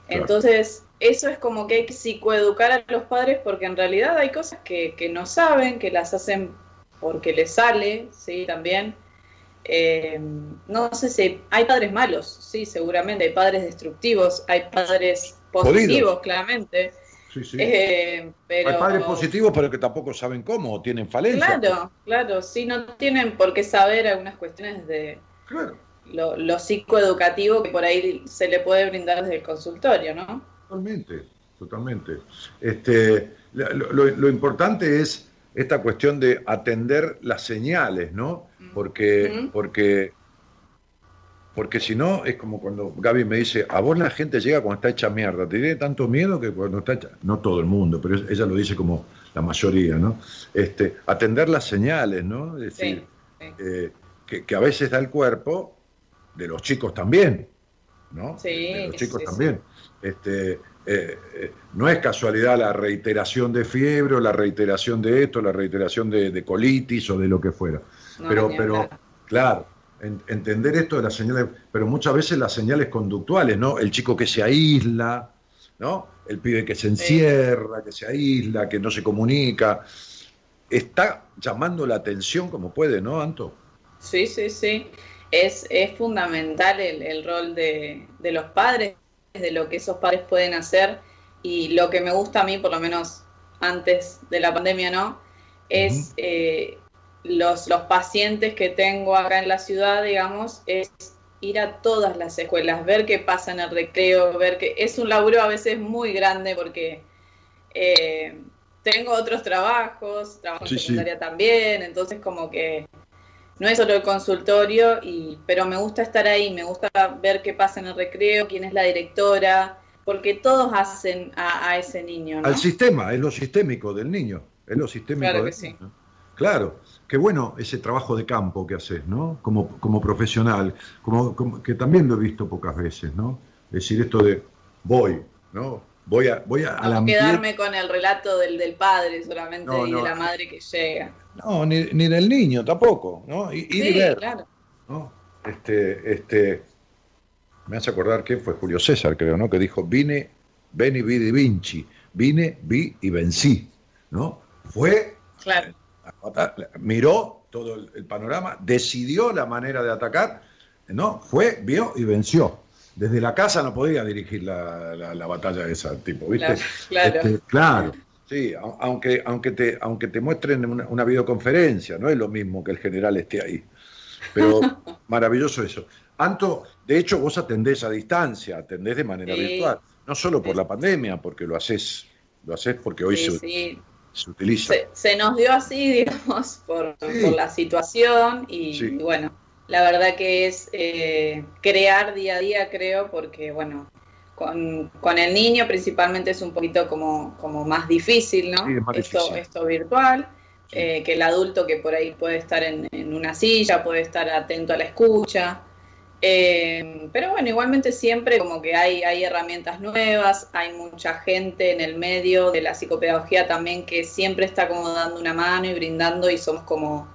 Entonces, eso es como que hay que psicoeducar a los padres porque en realidad hay cosas que, no saben, que las hacen porque les sale, ¿sí? También. Eh, no sé si hay padres malos, sí, seguramente, hay padres destructivos, hay padres positivos, claramente. Sí, sí. Eh, Hay padres positivos, pero que tampoco saben cómo, tienen falencias. Claro, claro, sí, no tienen por qué saber algunas cuestiones de lo, psicoeducativo que por ahí se le puede brindar desde el consultorio, ¿no? Totalmente, totalmente. Este, lo, importante es esta cuestión de atender las señales, ¿no? Porque, porque porque si no, es como cuando Gaby me dice, a vos la gente llega cuando está hecha mierda, te tiene tanto miedo que cuando está hecha, no todo el mundo, pero ella lo dice como la mayoría, ¿no? Este, atender las señales, ¿no? Es decir, eh, que, a veces da el cuerpo, de los chicos también, ¿no? Sí, de los chicos también. Este, eh, eh, no es casualidad la reiteración de fiebre, o la reiteración de esto, la reiteración de, de colitis o de lo que fuera. No, pero, pero claro, entender esto de las señales, pero muchas veces las señales conductuales, ¿no? El chico que se aísla, ¿no? El pibe que se encierra, que se aísla, que no se comunica, está llamando la atención como puede, ¿no, Anto? Sí, sí, sí. Es, es fundamental el, el rol de, de los padres, de lo que esos padres pueden hacer. Y lo que me gusta a mí, por lo menos antes de la pandemia, ¿no? Es eh, los, los pacientes que tengo acá en la ciudad, digamos, es ir a todas las escuelas, ver qué pasa en el recreo, ver que es un laburo a veces muy grande porque eh, tengo otros trabajos, trabajo Sí, en sí. secundaria también, entonces como que no es solo el consultorio, y, pero me gusta estar ahí, me gusta ver qué pasa en el recreo, quién es la directora, porque todos hacen a, a ese niño, ¿no? Al sistema, es lo sistémico del niño, es lo sistémico Claro del que sí. niño. Claro, qué bueno ese trabajo de campo que haces, ¿no? Como, como profesional, como, como- que también lo he visto pocas veces, ¿no? Es decir, esto de voy, ¿no? Voy a, voy a, a la No quedarme con el relato del, del padre solamente No, y no. de la madre que llega. No, ni, ni del niño tampoco, ¿no? Y, y ver, claro. ¿no? Este, este, me hace acordar que fue Julio César, creo, ¿no? Que dijo, vine, veni, vidi, vinci, vine, vi y vencí, ¿no? Fue Claro. Miró todo el, el panorama, decidió la manera de atacar, ¿no? Fue, vio y venció. Desde la casa no podía dirigir la, la- la batalla de ese tipo, ¿viste? Claro, claro. Este, claro, sí, aunque, aunque, te, aunque te muestren una, una videoconferencia, no es lo mismo que el general esté ahí. Pero maravilloso eso. Anto, de hecho, vos atendés a distancia, atendés de manera Sí. virtual, no solo por la pandemia, porque lo haces, lo haces porque hoy Sí, se, sí. Se utiliza. Se, se nos dio así, digamos, por, Sí. por la situación y, Sí. y bueno, la verdad que es eh, crear día a día, creo, porque bueno, con, con el niño principalmente es un poquito como, como más difícil, ¿no? Sí, es más esto, difícil. esto virtual, eh, que el adulto que por ahí puede estar en, en una silla, puede estar atento a la escucha. Eh, pero bueno, igualmente siempre como que hay, hay herramientas nuevas, hay mucha gente en el medio de la psicopedagogía también que siempre está como dando una mano y brindando y somos como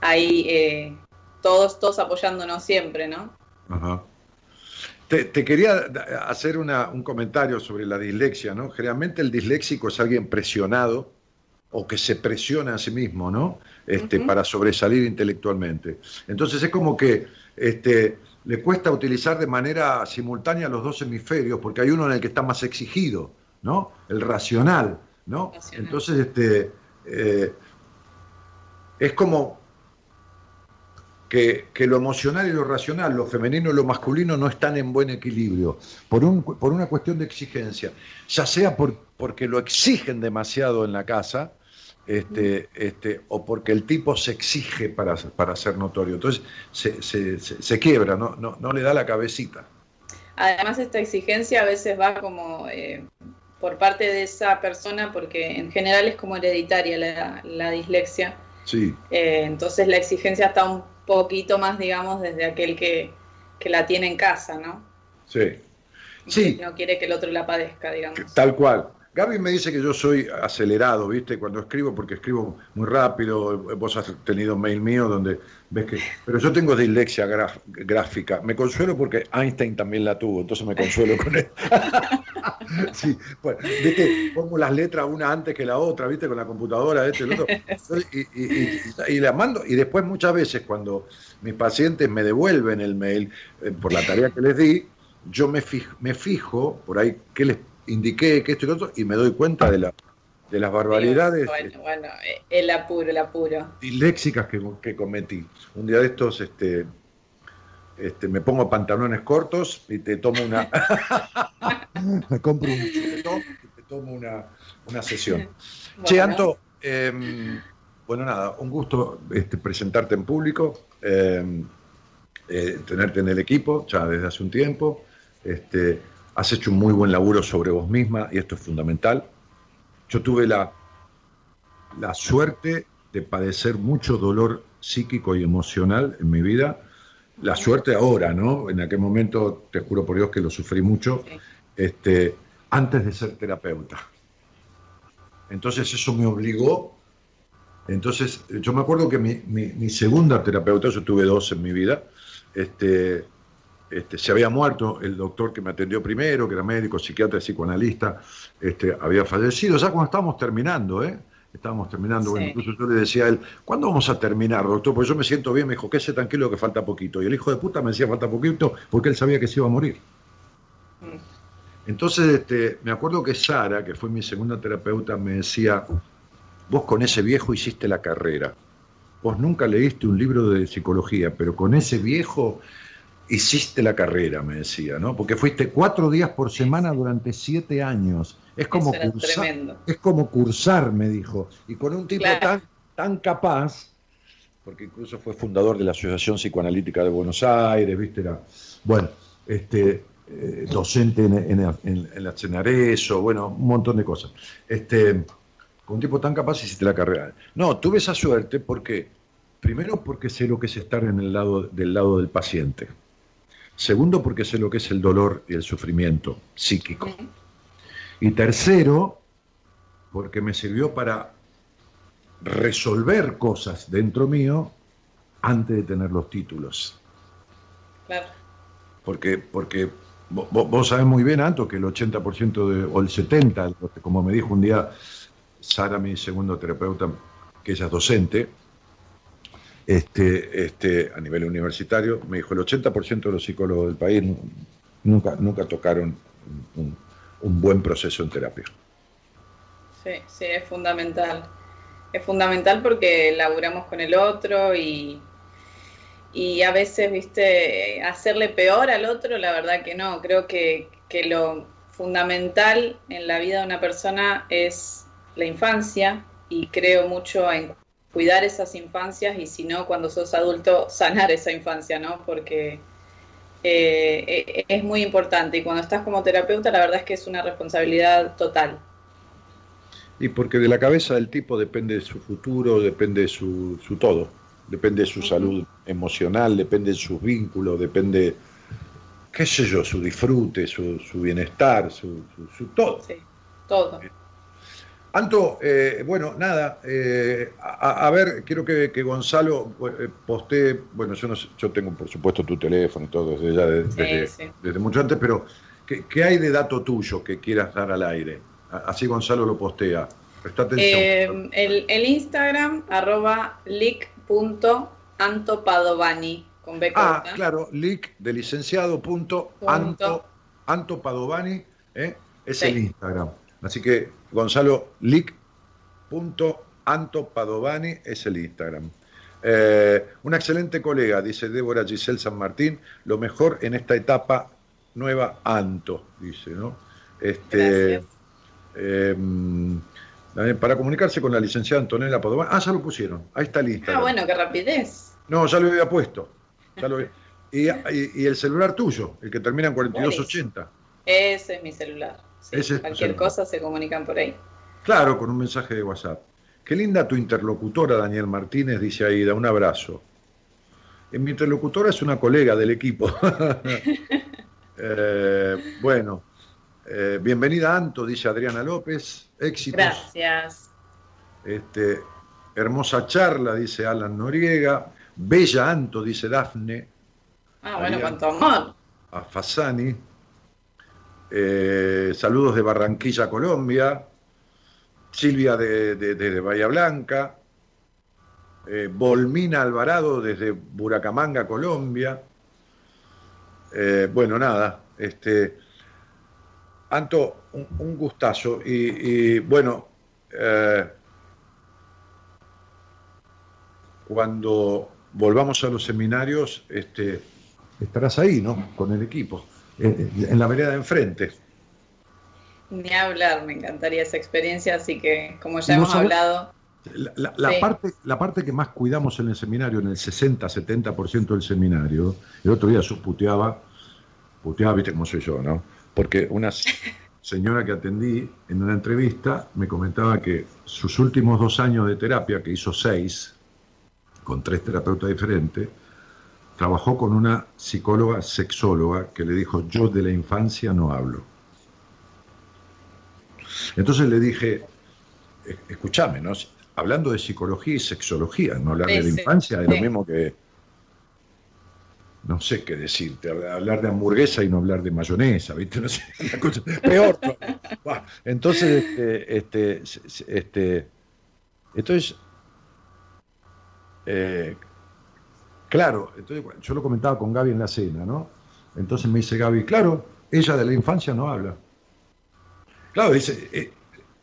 ahí eh, todos, todos apoyándonos siempre, ¿no? Ajá. Te, te quería hacer una- un comentario sobre la dislexia, ¿no? Generalmente el disléxico es alguien presionado o que se presiona a sí mismo, ¿no? Este. Para sobresalir intelectualmente. Entonces es como que este, le cuesta utilizar de manera simultánea los dos hemisferios, porque hay uno en el que está más exigido, ¿no? El racional, ¿no? Racional. Entonces, este, eh, es como que, que lo emocional y lo racional, lo femenino y lo masculino no están en buen equilibrio, por, un, por una cuestión de exigencia, ya sea por, porque lo exigen demasiado en la casa, este, este, o porque el tipo se exige para, para ser notorio. Entonces se, se, se- se quiebra, no, no, no le da la cabecita. Además esta exigencia a veces va como eh, por parte de esa persona porque en general es como hereditaria la, la dislexia. Sí, Eh, entonces la exigencia está un poquito más, digamos, desde aquel que, que la tiene en casa, ¿no? sí. Sí. No quiere que el otro la padezca, digamos. Tal cual. Gaby me dice que yo soy acelerado, ¿viste? Cuando escribo, porque escribo muy rápido. Vos has tenido mail mío donde ves que. Pero yo tengo dislexia gráfica. Me consuelo porque Einstein también la tuvo, entonces me consuelo con él. sí, bueno, ¿viste? Pongo las letras una antes que la otra, ¿viste? Con la computadora, este, el otro. Y- y la mando. Y después, muchas veces, cuando mis pacientes me devuelven el mail eh, por la tarea que les di, yo me fijo, me fijo por ahí qué les indiqué, que esto y lo otro, y me doy cuenta de, la, de las barbaridades Bueno, bueno, eh, el apuro, el apuro. disléxicas que, que cometí. Un día de estos este, este, me pongo pantalones cortos y te tomo una... me compro un chuletón y te tomo una, una sesión. Che, Bueno, Anto, eh, bueno, nada, un gusto este, presentarte en público, eh, eh, tenerte en el equipo ya desde hace un tiempo. Este, has hecho un muy buen laburo sobre vos misma y esto es fundamental. Yo tuve la, la suerte de padecer mucho dolor psíquico y emocional en mi vida. La suerte ahora, ¿no? En aquel momento, te juro por Dios que lo sufrí mucho. Sí. Este, antes de ser terapeuta. Entonces eso me obligó. Entonces, yo me acuerdo que mi, mi- mi segunda terapeuta, yo tuve dos en mi vida, este, este, se había muerto el doctor que me atendió primero, que era médico, psiquiatra, psicoanalista, este, había fallecido, ya cuando estábamos terminando, ¿eh? Estábamos terminando, bueno, incluso yo le decía a él, ¿cuándo vamos a terminar, doctor? Porque yo me siento bien, me dijo, quédese tranquilo que falta poquito. Y el hijo de puta me decía, falta poquito, porque él sabía que se iba a morir. Mm. Entonces, este, me acuerdo que Sara, que fue mi segunda terapeuta, me decía, vos con ese viejo hiciste la carrera. Vos nunca leíste un libro de psicología, pero con ese viejo hiciste la carrera, me decía, ¿no? Porque fuiste cuatro días por semana durante siete años. Es como cursar, tremendo. es como cursar, me dijo. Y con un tipo Claro. tan, tan capaz, porque incluso fue fundador de la Asociación Psicoanalítica de Buenos Aires, ¿viste? Era, bueno, este, eh, docente en, en, en- en la Cenareso, bueno, un montón de cosas. Este, con un tipo tan capaz hiciste la carrera. No, tuve esa suerte porque, primero porque sé lo que es estar en el lado, del lado del paciente. Segundo, porque sé lo que es el dolor y el sufrimiento psíquico. Y tercero, porque me sirvió para resolver cosas dentro mío antes de tener los títulos. Claro. Porque, porque vo- vo- vos, sabés muy bien, Anto, que el 80% de, o el 70%, como me dijo un día Sara, mi segundo terapeuta, que ella es docente, este, este, a nivel universitario, me dijo el 80% de los psicólogos del país nu- nunca, nunca tocaron un, un buen proceso en terapia. Sí, sí, es fundamental. Es fundamental porque laburamos con el otro y, y a veces, viste, hacerle peor al otro, la verdad que no. Creo que, que lo fundamental en la vida de una persona es la infancia y creo mucho en cuidar esas infancias y si no, cuando sos adulto, sanar esa infancia, ¿no? Porque eh, eh, es muy importante y cuando estás como terapeuta, la verdad es que es una responsabilidad total. Y porque de la cabeza del tipo depende de su futuro, depende de su, su todo, depende de su salud emocional, depende de sus vínculos, depende, qué sé yo, su disfrute, su, su bienestar, su, su- su todo. Sí, todo. Anto, eh, bueno, nada, eh, a, a ver, quiero que, que Gonzalo eh, postee, bueno, yo, no sé, yo tengo por supuesto tu teléfono y todo desde ya, Sí, desde, sí. desde mucho antes, pero ¿qué, qué hay de dato tuyo que quieras dar al aire? Así Gonzalo lo postea. Presta atención. Eh, el, el Instagram, arroba lic.antopadovani, con B Ah, corta. claro, lic de licenciado punto anto, Anto Padovani, ¿eh? es Sí. el Instagram. Así que Gonzalo lic Anto Padovani es el Instagram. Eh, una excelente colega, dice Débora Giselle San Martín, lo mejor en esta etapa nueva Anto, dice, ¿no? Este, Gracias. eh, para comunicarse con la licenciada Antonella Padovani. Ah, ya lo pusieron, ahí está el Instagram. Ah, bueno, qué rapidez. No, ya lo había puesto. ya lo había- Y, y- y el celular tuyo, el que termina en 4280. Ese es mi celular. Sí, Ese cualquier cosa se comunican por ahí. Claro, con un mensaje de WhatsApp. Qué linda tu interlocutora, Daniel Martínez, dice Aida. Un abrazo. Eh, Mi interlocutora es una colega del equipo. Eh, bueno, eh, bienvenida Anto, dice Adriana López. Éxitos. Gracias. Este, hermosa charla, dice Alan Noriega. Bella Anto, dice Dafne. Ah, bueno, cuánto amor. a Fasani. Eh, saludos de Barranquilla, Colombia. Silvia de, de- Bahía Blanca. Eh, Volmina Alvarado desde Buracamanga, Colombia. Eh, bueno, nada. Este, Anto, un, gustazo. Y, y, bueno, eh, cuando volvamos a los seminarios, este, estarás ahí, ¿no? Con el equipo, eh, eh, en la vereda de enfrente. Ni hablar, me encantaría esa experiencia, así que como ¿Y ya hemos sabés? hablado, La, la- la Sí. parte, la parte que más cuidamos en el seminario, en el 60-70% del seminario, el otro día yo puteaba, viste cómo soy yo, ¿no? Porque una señora que atendí en una entrevista me comentaba que sus últimos dos años de terapia, que hizo seis, con tres terapeutas diferentes, trabajó con una psicóloga sexóloga que le dijo, yo de la infancia no hablo. Entonces le dije, "E- escúchame, ¿no? hablando de psicología y sexología, no hablar de la sí, infancia es lo mismo que, no sé qué decirte, hablar de hamburguesa y no hablar de mayonesa, ¿viste? No sé, cosa peor. Entonces, este, este, este, entonces, eh, claro, entonces yo lo comentaba con Gaby en la cena, ¿no? Entonces me dice Gaby, claro, ella de la infancia no habla. Claro, dice, eh,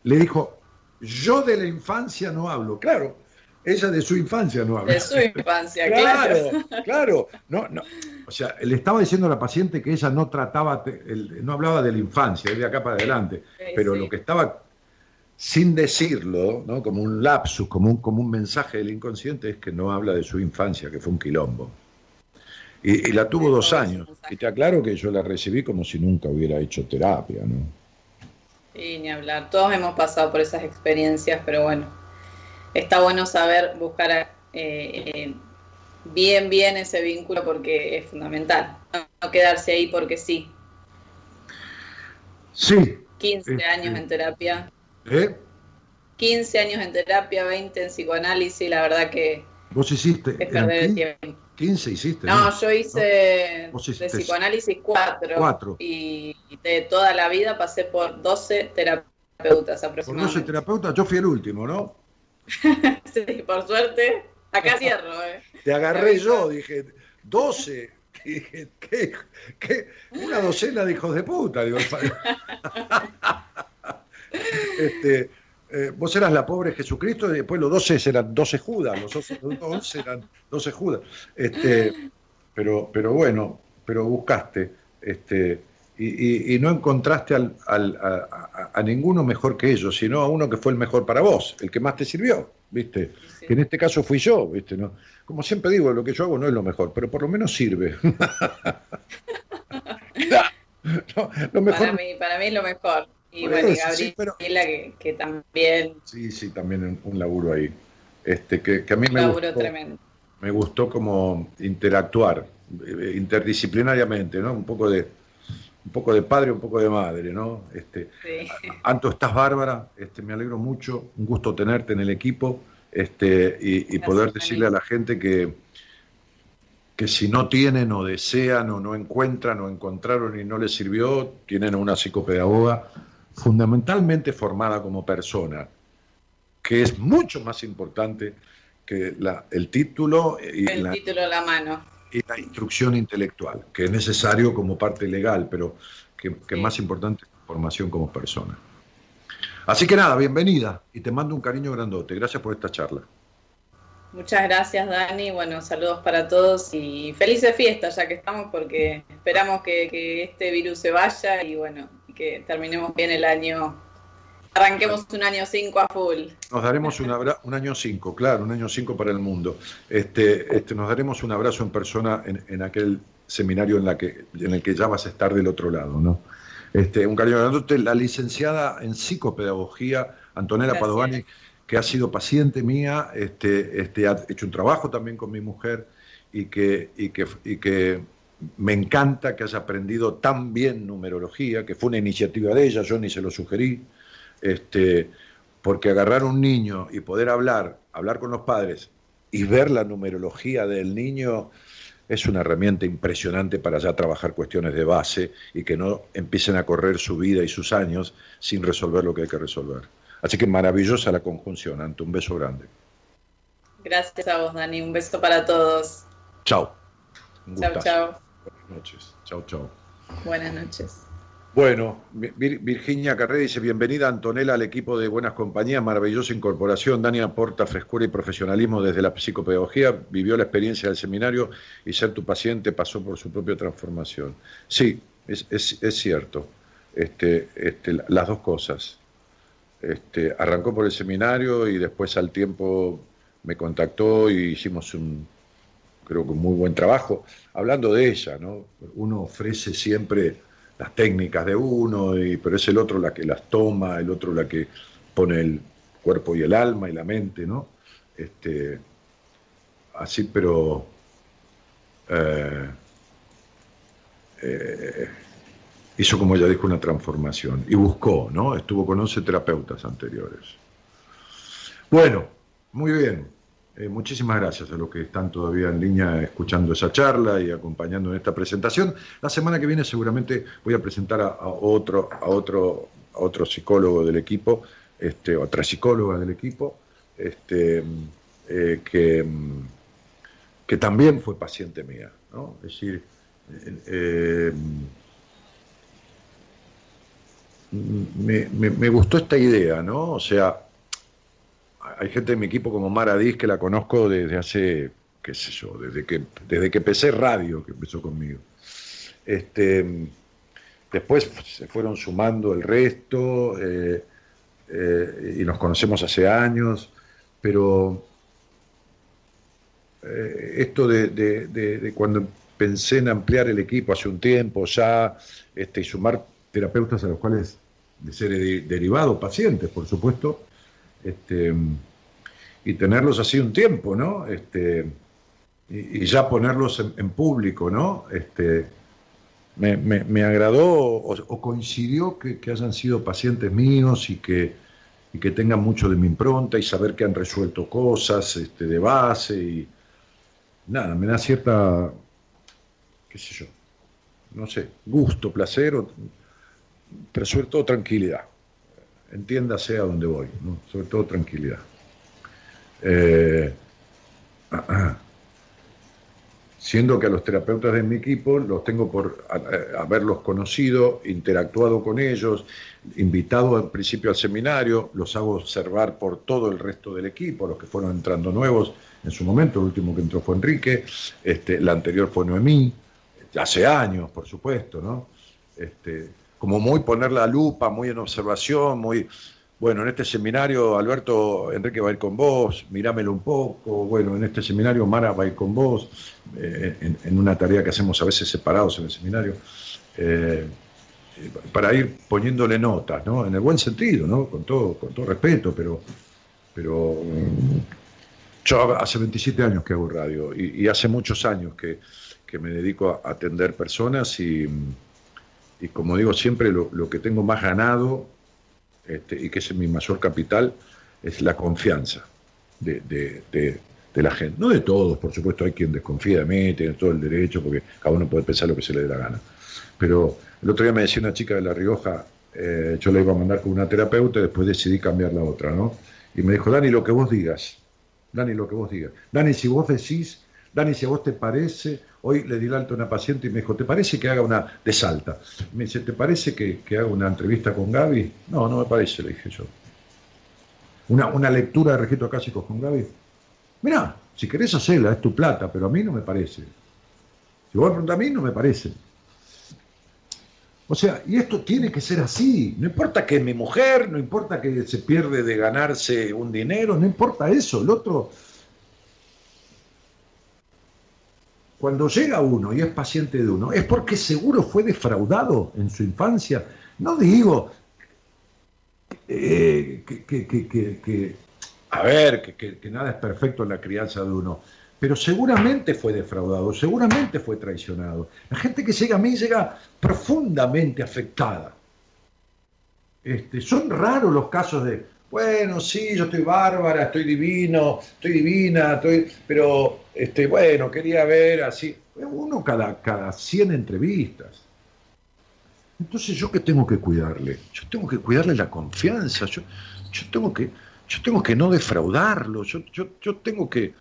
le dijo, yo de la infancia no hablo. Claro, ella de su infancia no habla. De su infancia, claro. Claro, claro. No, no. O sea, le estaba diciendo a la paciente que ella no trataba, no hablaba de la infancia, de acá para adelante, Sí, pero sí. lo que estaba sin decirlo, ¿no? como un lapsus, como un, como un mensaje del inconsciente, es que no habla de su infancia, que fue un quilombo. Y, y la tuvo dos años. Y te aclaro que yo la recibí como si nunca hubiera hecho terapia, ¿no? Sí, ni hablar. Todos hemos pasado por esas experiencias, pero bueno, está bueno saber buscar eh, eh, bien, bien ese vínculo porque es fundamental. No, no quedarse ahí porque sí. Sí. 15 Este- años en terapia, ¿Eh? 15 años en terapia, 20 en psicoanálisis, la verdad que Vos hiciste. es perder el 15, tiempo. 15 hiciste. No, yo hice Vos de psicoanálisis 4 cuatro. y de toda la vida pasé por 12 terapeutas Por aproximadamente. 12 terapeutas, yo fui el último, ¿no? Sí, por suerte, acá cierro. ¿eh? Te agarré yo, dije, 12. Dije, ¿qué, qué? Una docena de hijos de puta. Digo, este, eh, vos eras la pobre Jesucristo y después los 12 eran 12 Judas, los 11 los 11 eran 12 Judas. Este, pero, pero bueno, pero buscaste este, y, y- y no encontraste al- al- a, a- a ninguno mejor que ellos, sino a uno que fue el mejor para vos, el que más te sirvió, ¿viste? Sí. que en este caso fui yo, ¿viste? ¿No? Como siempre digo, lo que yo hago no es lo mejor, pero por lo menos sirve. No, lo mejor. Para mí, para mí es lo mejor. Y bueno, y sí, Gabriela, pero- que, que también Sí, sí, también un, un laburo ahí. Este, que, que a mí un me laburo gustó, tremendo. me gustó como interactuar eh, interdisciplinariamente, ¿no? Un poco de un poco de padre, un poco de madre, ¿no? Este, Sí. Anto, estás bárbara, este, me alegro mucho, un gusto tenerte en el equipo este, y, y poder decirle a la gente que, que si no tienen o desean o no encuentran o encontraron y no les sirvió, tienen a una psicopedagoga fundamentalmente formada como persona, que es mucho más importante que la- el título y El la, título a la mano. y la instrucción intelectual, que es necesario como parte legal, pero que, que Sí. más importante es la formación como persona. Así que nada, bienvenida y te mando un cariño grandote. Gracias por esta charla. Muchas gracias, Dani. Bueno, saludos para todos y felices fiestas ya que estamos porque esperamos que, que este virus se vaya y bueno, que terminemos bien el año. Arranquemos un año 5 a full. Nos daremos un, abra- un año 5, claro, un año 5 para el mundo. Este, este, nos daremos un abrazo en persona en, en aquel seminario en, la que, en el que ya vas a estar del otro lado. ¿no? Este, un cariño grandote. La licenciada en psicopedagogía, Antonella Gracias. Padovani, que ha sido paciente mía, este, este, ha hecho un trabajo también con mi mujer y que, y que, y que me encanta que haya aprendido tan bien numerología, que fue una iniciativa de ella, yo ni se lo sugerí, este, porque agarrar un niño y poder hablar, hablar con los padres y ver la numerología del niño es una herramienta impresionante para ya trabajar cuestiones de base y que no empiecen a correr su vida y sus años sin resolver lo que hay que resolver. Así que maravillosa la conjunción, Ante, un beso grande. Gracias a vos, Dani. Un beso para todos. Chao. Chao, chao. Noches. Chao, chao. Buenas noches. Bueno, Vir- Virginia Carré dice, bienvenida Antonella al equipo de Buenas Compañías, maravillosa incorporación. Dani aporta frescura y profesionalismo desde la psicopedagogía, vivió la experiencia del seminario y ser tu paciente pasó por su propia transformación. Sí, es, es- es cierto, este, este, la- las dos cosas. Este, arrancó por el seminario y después al tiempo me contactó y hicimos un, creo que un muy buen trabajo. Hablando de ella, ¿no? Uno ofrece siempre las técnicas de uno, pero es el otro la que las toma, el otro la que pone el cuerpo y el alma y la mente, ¿no? Este, así, pero eh, eh, hizo, como ella dijo, una transformación y buscó, ¿no? Estuvo con 11 terapeutas anteriores. Bueno, muy bien. Eh, muchísimas gracias a los que están todavía en línea escuchando esa charla y acompañando en esta presentación. La semana que viene seguramente voy a presentar a, otro, a otro, a otro psicólogo del equipo, este, otra psicóloga del equipo, este, eh, que, que también fue paciente mía. Es decir, eh, me- me gustó esta idea, ¿no? O sea, hay gente en mi equipo como Mara Diz que la conozco desde hace, qué sé yo, desde que, desde que empecé radio, que empezó conmigo. Este, después se fueron sumando el resto eh, eh, y nos conocemos hace años, pero eh, esto de, de- de- de cuando pensé en ampliar el equipo hace un tiempo ya este, y sumar terapeutas a los cuales de ser de- derivados, pacientes, por supuesto, este, y tenerlos así un tiempo, ¿no? Este, y, ya ponerlos en, público, ¿no? Este, me, me- me agradó o, coincidió que, que hayan sido pacientes míos y que, y que tengan mucho de mi impronta y saber que han resuelto cosas este, de base y nada, me da cierta, qué sé yo, no sé, gusto, placer, o- pero tranquilidad. Entiéndase a dónde voy, ¿no? sobre todo tranquilidad. Eh, siendo que a los terapeutas de mi equipo los tengo por haberlos conocido, interactuado con ellos, invitado al principio al seminario, los hago observar por todo el resto del equipo, los que fueron entrando nuevos en su momento, el último que entró fue Enrique, este, la anterior fue Noemí, hace años, por supuesto, ¿no? Este, como muy poner la lupa, muy en observación, muy, bueno, en este seminario Alberto Enrique va a ir con vos, mirámelo un poco, bueno, en este seminario Mara va a ir con vos, eh, en, una tarea que hacemos a veces separados en el seminario, eh, para ir poniéndole notas, ¿no? En el buen sentido, ¿no? Con todo, con todo respeto, pero, pero yo hace 27 años que hago radio y, y hace muchos años que, que me dedico a atender personas y, y como digo siempre, lo, lo que tengo más ganado este, y que es mi mayor capital es la confianza de, de- de- de la gente. No de todos, por supuesto, hay quien desconfía de mí, tiene todo el derecho, porque cada uno puede pensar lo que se le dé la gana. Pero el otro día me decía una chica de La Rioja, eh, yo la iba a mandar con una terapeuta y después decidí cambiar la otra, ¿no? Y me dijo, Dani, lo que vos digas, Dani, lo que vos digas. Dani, si vos decís, Dani, si a vos te parece, hoy le di el alto a una paciente y me dijo, ¿te parece que haga una de Salta? Me dice, ¿te parece que, que haga una entrevista con Gaby? No, no me parece, le dije yo. Una, una lectura de registros acásicos con Gaby. Mirá, si querés hacerla, es tu plata, pero a mí no me parece. Si vos me preguntás a mí, no me parece. O sea, y esto tiene que ser así. No importa que mi mujer, no importa que se pierde de ganarse un dinero, no importa eso. El otro, cuando llega uno y es paciente de uno, es porque seguro fue defraudado en su infancia. No digo eh, que, a ver, que nada es perfecto en la crianza de uno, pero seguramente fue defraudado, seguramente fue traicionado. La gente que llega a mí llega profundamente afectada. Este, son raros los casos de, bueno, sí, yo estoy bárbara, estoy divino, estoy divina, estoy, pero este, bueno, quería ver así. Uno cada, cada 100 entrevistas. Entonces, ¿yo qué tengo que cuidarle? Yo tengo que cuidarle la confianza, yo, yo, tengo, que, yo tengo que no defraudarlo, yo, yo, yo tengo que,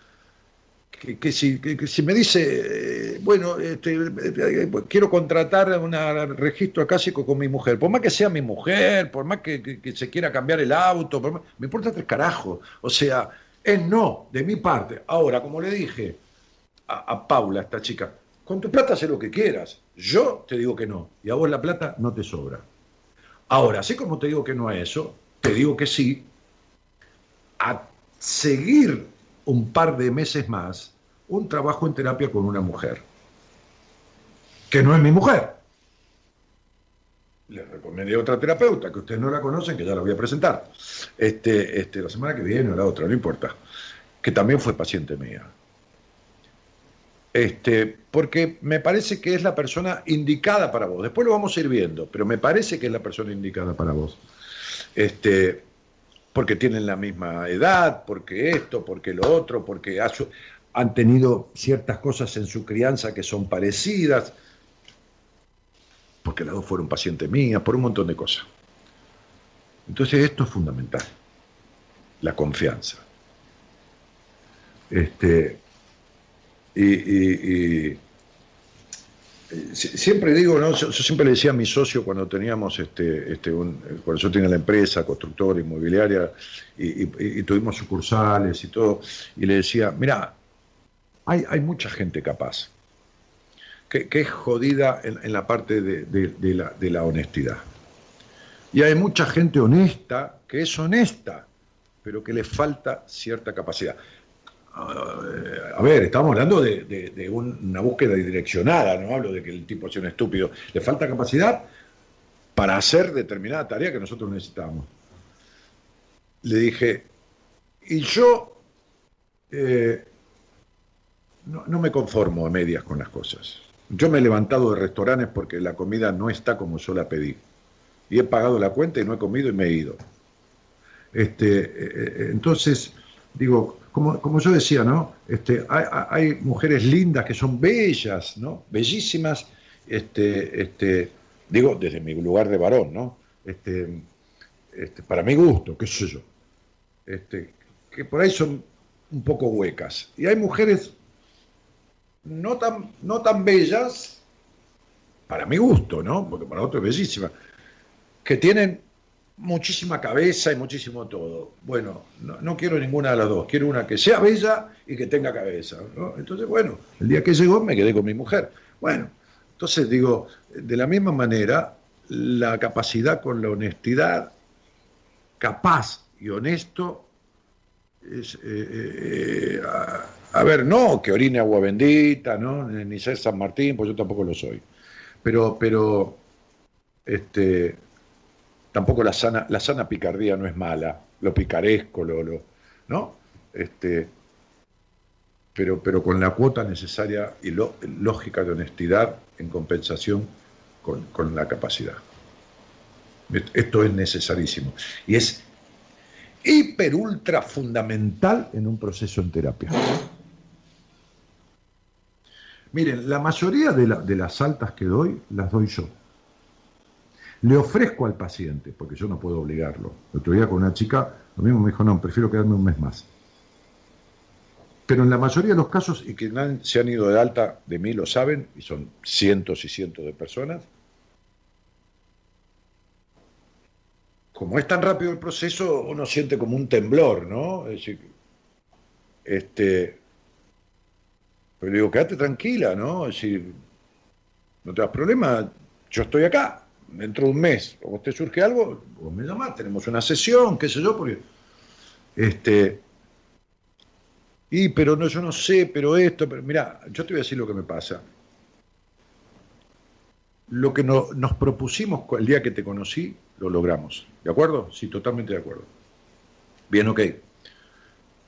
que, que si, que- si me dice, eh, bueno, este, eh, quiero contratar un registro acásico con mi mujer, por más que sea mi mujer, por más que, que- se quiera cambiar el auto, me importa tres carajos. O sea, es no, de mi parte. Ahora, como le dije a, a Paula, esta chica, con tu plata haz lo que quieras. Yo te digo que no, y a vos la plata no te sobra. Ahora, así como te digo que no a eso, te digo que sí a seguir un par de meses más un trabajo en terapia con una mujer, que no es mi mujer. Le recomendé a otra terapeuta, que ustedes no la conocen, que ya la voy a presentar, este, este, la semana que viene o la otra, no importa, que también fue paciente mía. Este, porque me parece que es la persona indicada para vos. Después lo vamos a ir viendo, pero me parece que es la persona indicada para vos. Este, porque tienen la misma edad, porque esto, porque lo otro, porque han tenido ciertas cosas en su crianza que son parecidas, porque las dos fueron pacientes mías, por un montón de cosas. Entonces esto es fundamental, la confianza. Este, y, siempre digo, ¿no? Yo, siempre le decía a mi socio cuando teníamos este, este cuando yo tenía la empresa, constructora, inmobiliaria, y, tuvimos sucursales y todo, y le decía, mira, hay, hay mucha gente capaz, que, es jodida en, la parte de, la, de la honestidad. Y hay mucha gente honesta que es honesta, pero que le falta cierta capacidad a ver, estamos hablando de, una búsqueda direccionada, no hablo de que el tipo sea un estúpido. Le falta capacidad para hacer determinada tarea que nosotros necesitamos. Le dije, y yo eh, no, me conformo a medias con las cosas. Yo me he levantado de restaurantes porque la comida no está como yo la pedí. Y he pagado la cuenta y no he comido y me he ido. Este, eh, eh, entonces, digo, como, yo decía, ¿no? Este, hay, mujeres lindas que son bellas, ¿no? Bellísimas, este, este, digo, desde mi lugar de varón, ¿no? Este, este, para mi gusto, qué sé yo. Este, que por ahí son un poco huecas. Y hay mujeres no tan, no tan bellas, para mi gusto, ¿no? Porque para otro es bellísima, que tienen muchísima cabeza y muchísimo todo. Bueno, no, quiero ninguna de las dos, quiero una que sea bella y que tenga cabeza. Entonces, bueno, el día que llegó me quedé con mi mujer. Bueno, entonces digo, de la misma manera, la capacidad con la honestidad, capaz y honesto, es, eh, eh, a, ver, no que orine agua bendita, ¿no? ni ser San Martín, pues yo tampoco lo soy. Pero, pero, este, tampoco la sana, la sana picardía no es mala, lo picaresco, lo, ¿no? Este, pero, pero con la cuota necesaria y lógica de honestidad en compensación con, con la capacidad. Esto es necesarísimo. Y es hiper ultra fundamental en un proceso en terapia. Miren, la mayoría de, de las altas que doy las doy yo. Le ofrezco al paciente, porque yo no puedo obligarlo. El otro día con una chica, lo mismo me dijo, no, prefiero quedarme un mes más. Pero en la mayoría de los casos, y que se han ido de alta de mí lo saben, y son cientos y cientos de personas, como es tan rápido el proceso, uno siente como un temblor, ¿no? Es decir, este, pero digo, quédate tranquila, ¿no? Es decir, no te das problema, yo estoy acá dentro de un mes, o usted surge algo, vos me llamás, tenemos una sesión, qué sé yo, porque. Este. Y, pero no, yo no sé, pero esto, pero mira, yo te voy a decir lo que me pasa. Lo que nos propusimos el día que te conocí, lo logramos. ¿De acuerdo? Sí, totalmente de acuerdo. Bien, ok.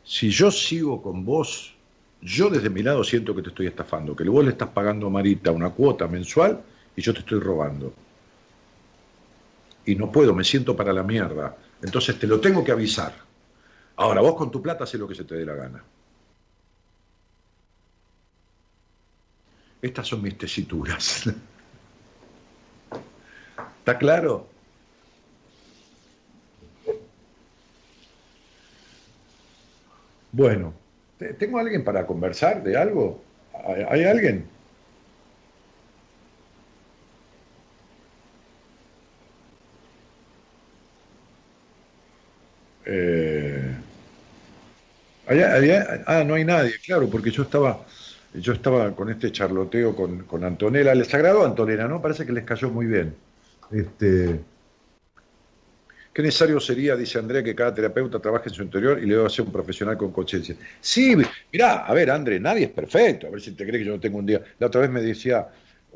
Si yo sigo con vos, yo desde mi lado siento que te estoy estafando, que vos le estás pagando a Marita una cuota mensual y yo te estoy robando y no puedo, me siento para la mierda. Entonces te lo tengo que avisar. Ahora, vos con tu plata haces lo que se te dé la gana. Estas son mis tesituras. ¿Está claro? Bueno, ¿tengo alguien para conversar de algo? ¿Hay alguien? Eh, ah, no hay nadie, claro, porque yo estaba, yo estaba con este charloteo con, Antonella. Les agradó a Antonella, ¿no? Parece que les cayó muy bien. Este, ¿Qué necesario sería, dice Andrea, que cada terapeuta trabaje en su interior y le a ser un profesional con conciencia? Sí, mirá, a ver, André, nadie es perfecto. A ver si te crees que yo no tengo un día. La otra vez me decía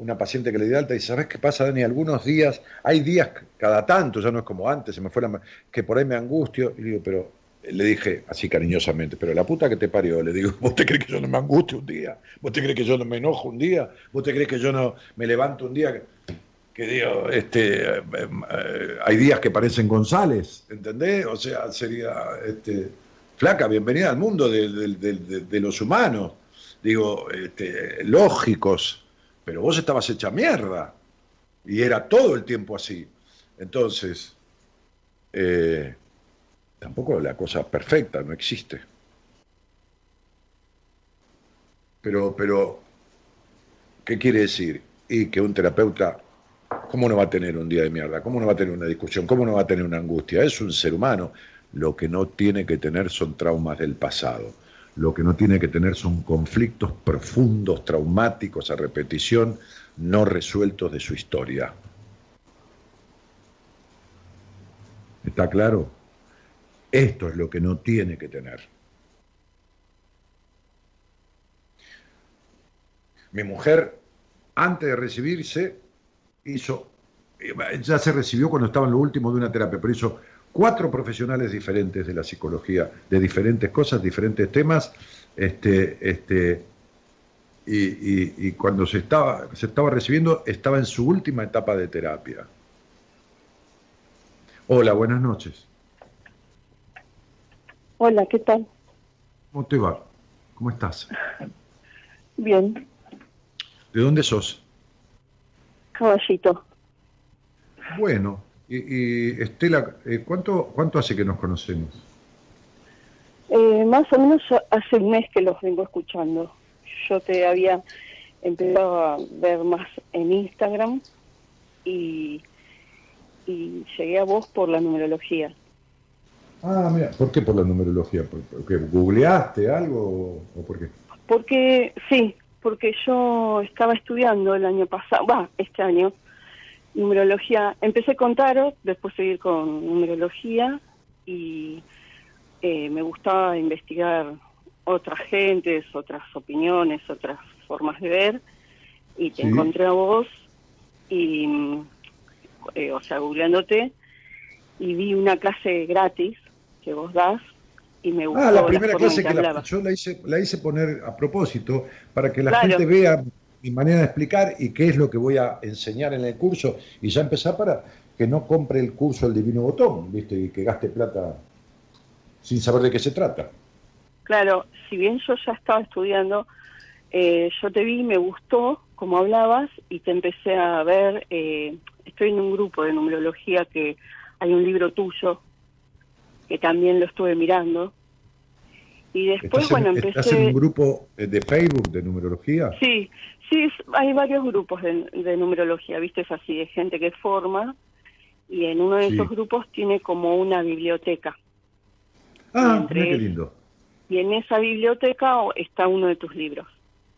una paciente que le dio alta y dice, ¿sabes qué pasa, Dani? Algunos días, hay días cada tanto, ya no es como antes, se me fue que por ahí me angustio, y digo, pero le dije así cariñosamente, pero la puta que te parió, le digo, ¿vos te crees que yo no me angustio un día? ¿Vos te crees que yo no me enojo un día? ¿Vos te crees que yo no me levanto un día? Que, digo, este, eh, eh, hay días que parecen González, ¿entendés? O sea, sería, este, flaca, bienvenida al mundo de- de los humanos, digo, este, lógicos, pero vos estabas hecha mierda, y era todo el tiempo así. Entonces, eh, tampoco la cosa perfecta no existe. Pero, pero, ¿qué quiere decir? Y que un terapeuta, ¿cómo no va a tener un día de mierda? ¿Cómo no va a tener una discusión? ¿Cómo no va a tener una angustia? Es un ser humano. Lo que no tiene que tener son traumas del pasado. Lo que no tiene que tener son conflictos profundos, traumáticos, a repetición, no resueltos de su historia. ¿Está claro? Esto es lo que no tiene que tener. Mi mujer, antes de recibirse, hizo, ya se recibió cuando estaba en lo último de una terapia, pero hizo cuatro profesionales diferentes de la psicología, de diferentes cosas, diferentes temas, este, este, y, y- y cuando se estaba, se estaba recibiendo, estaba en su última etapa de terapia. Hola, buenas noches. Hola, ¿qué tal? ¿Cómo te va? ¿Cómo estás? Bien, ¿De dónde sos? caballito. Bueno, y, y, Estela, eh, ¿cuánto, ¿cuánto hace que nos conocemos? Eh, más o menos hace un mes que los vengo escuchando. Yo te había empezado a ver más en Instagram y, y llegué a vos por la numerología. Ah, mira, ¿por qué por la numerología? ¿Por- ¿Porque googleaste algo o, o por qué? Porque, sí, porque yo estaba estudiando el año pasado, va, este año, numerología. Empecé con tarot, después seguir con numerología y eh, me gustaba investigar otras gentes, otras opiniones, otras formas de ver y te Sí. encontré a vos y, eh, o sea, googleándote y vi una clase gratis que vos das y me gustó Ah, la primera clase que la- hablabas. yo la hice, la hice poner a propósito para que la Claro. gente vea mi manera de explicar y qué es lo que voy a enseñar en el curso y ya empezar para que no compre el curso el divino botón, ¿viste? Y que gaste plata sin saber de qué se trata. Claro, si bien yo ya estaba estudiando, eh, yo te vi, me gustó como hablabas y te empecé a ver, eh, estoy en un grupo de numerología que hay un libro tuyo que también lo estuve mirando. Y después, ¿Estás, en, bueno, estás empecé... en un grupo eh, de Facebook de numerología? Sí, sí, es- hay varios grupos de, de numerología, ¿viste? Es así, de gente que forma y en uno de Sí. esos grupos tiene como una biblioteca. Ah, entre mira qué lindo. Y en esa biblioteca está uno de tus libros,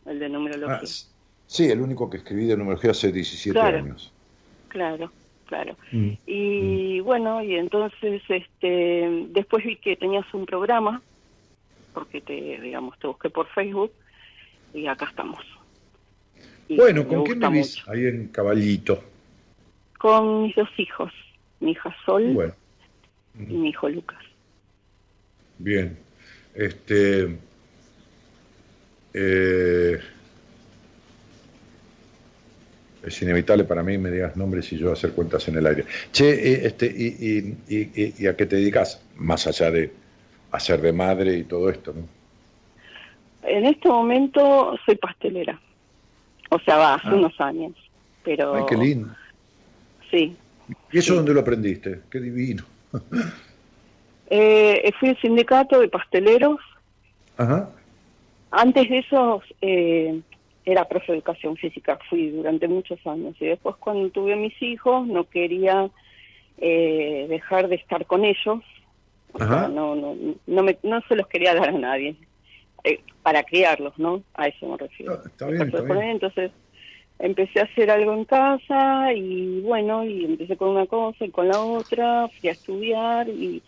el de numerología. Ah, sí, el único que escribí de numerología hace 17 Claro. años. Claro, claro. Mm. Y bueno, y entonces este después vi que tenías un programa, porque te, digamos, te busqué por Facebook y acá estamos. Bueno, ¿con quién vivís? mucho. Ahí en Caballito. Con mis dos hijos, mi hija Sol Bueno, y mi hijo Lucas. bien. Este. eh, es inevitable para mí me digas nombres y yo hacer cuentas en el aire. Che, este, y, y- y- y- y a qué te dedicas? Más allá de hacer de madre y todo esto, ¿no? En este momento soy pastelera. O sea, va, hace Ah. unos años. Pero Ay, qué lindo. sí. ¿Y eso dónde lo aprendiste? Qué divino. Eh, fui al sindicato de pasteleros Ajá. Antes de eso eh, era profe de educación física, fui durante muchos años y después cuando tuve a mis hijos no quería eh, dejar de estar con ellos, o sea, Ajá. no, no, no, me, no se los quería dar a nadie, eh, para criarlos, ¿no? A eso me refiero. Ah, está bien, está Entonces empecé a hacer algo en casa y bueno, y empecé con una cosa y con la otra, fui a estudiar y,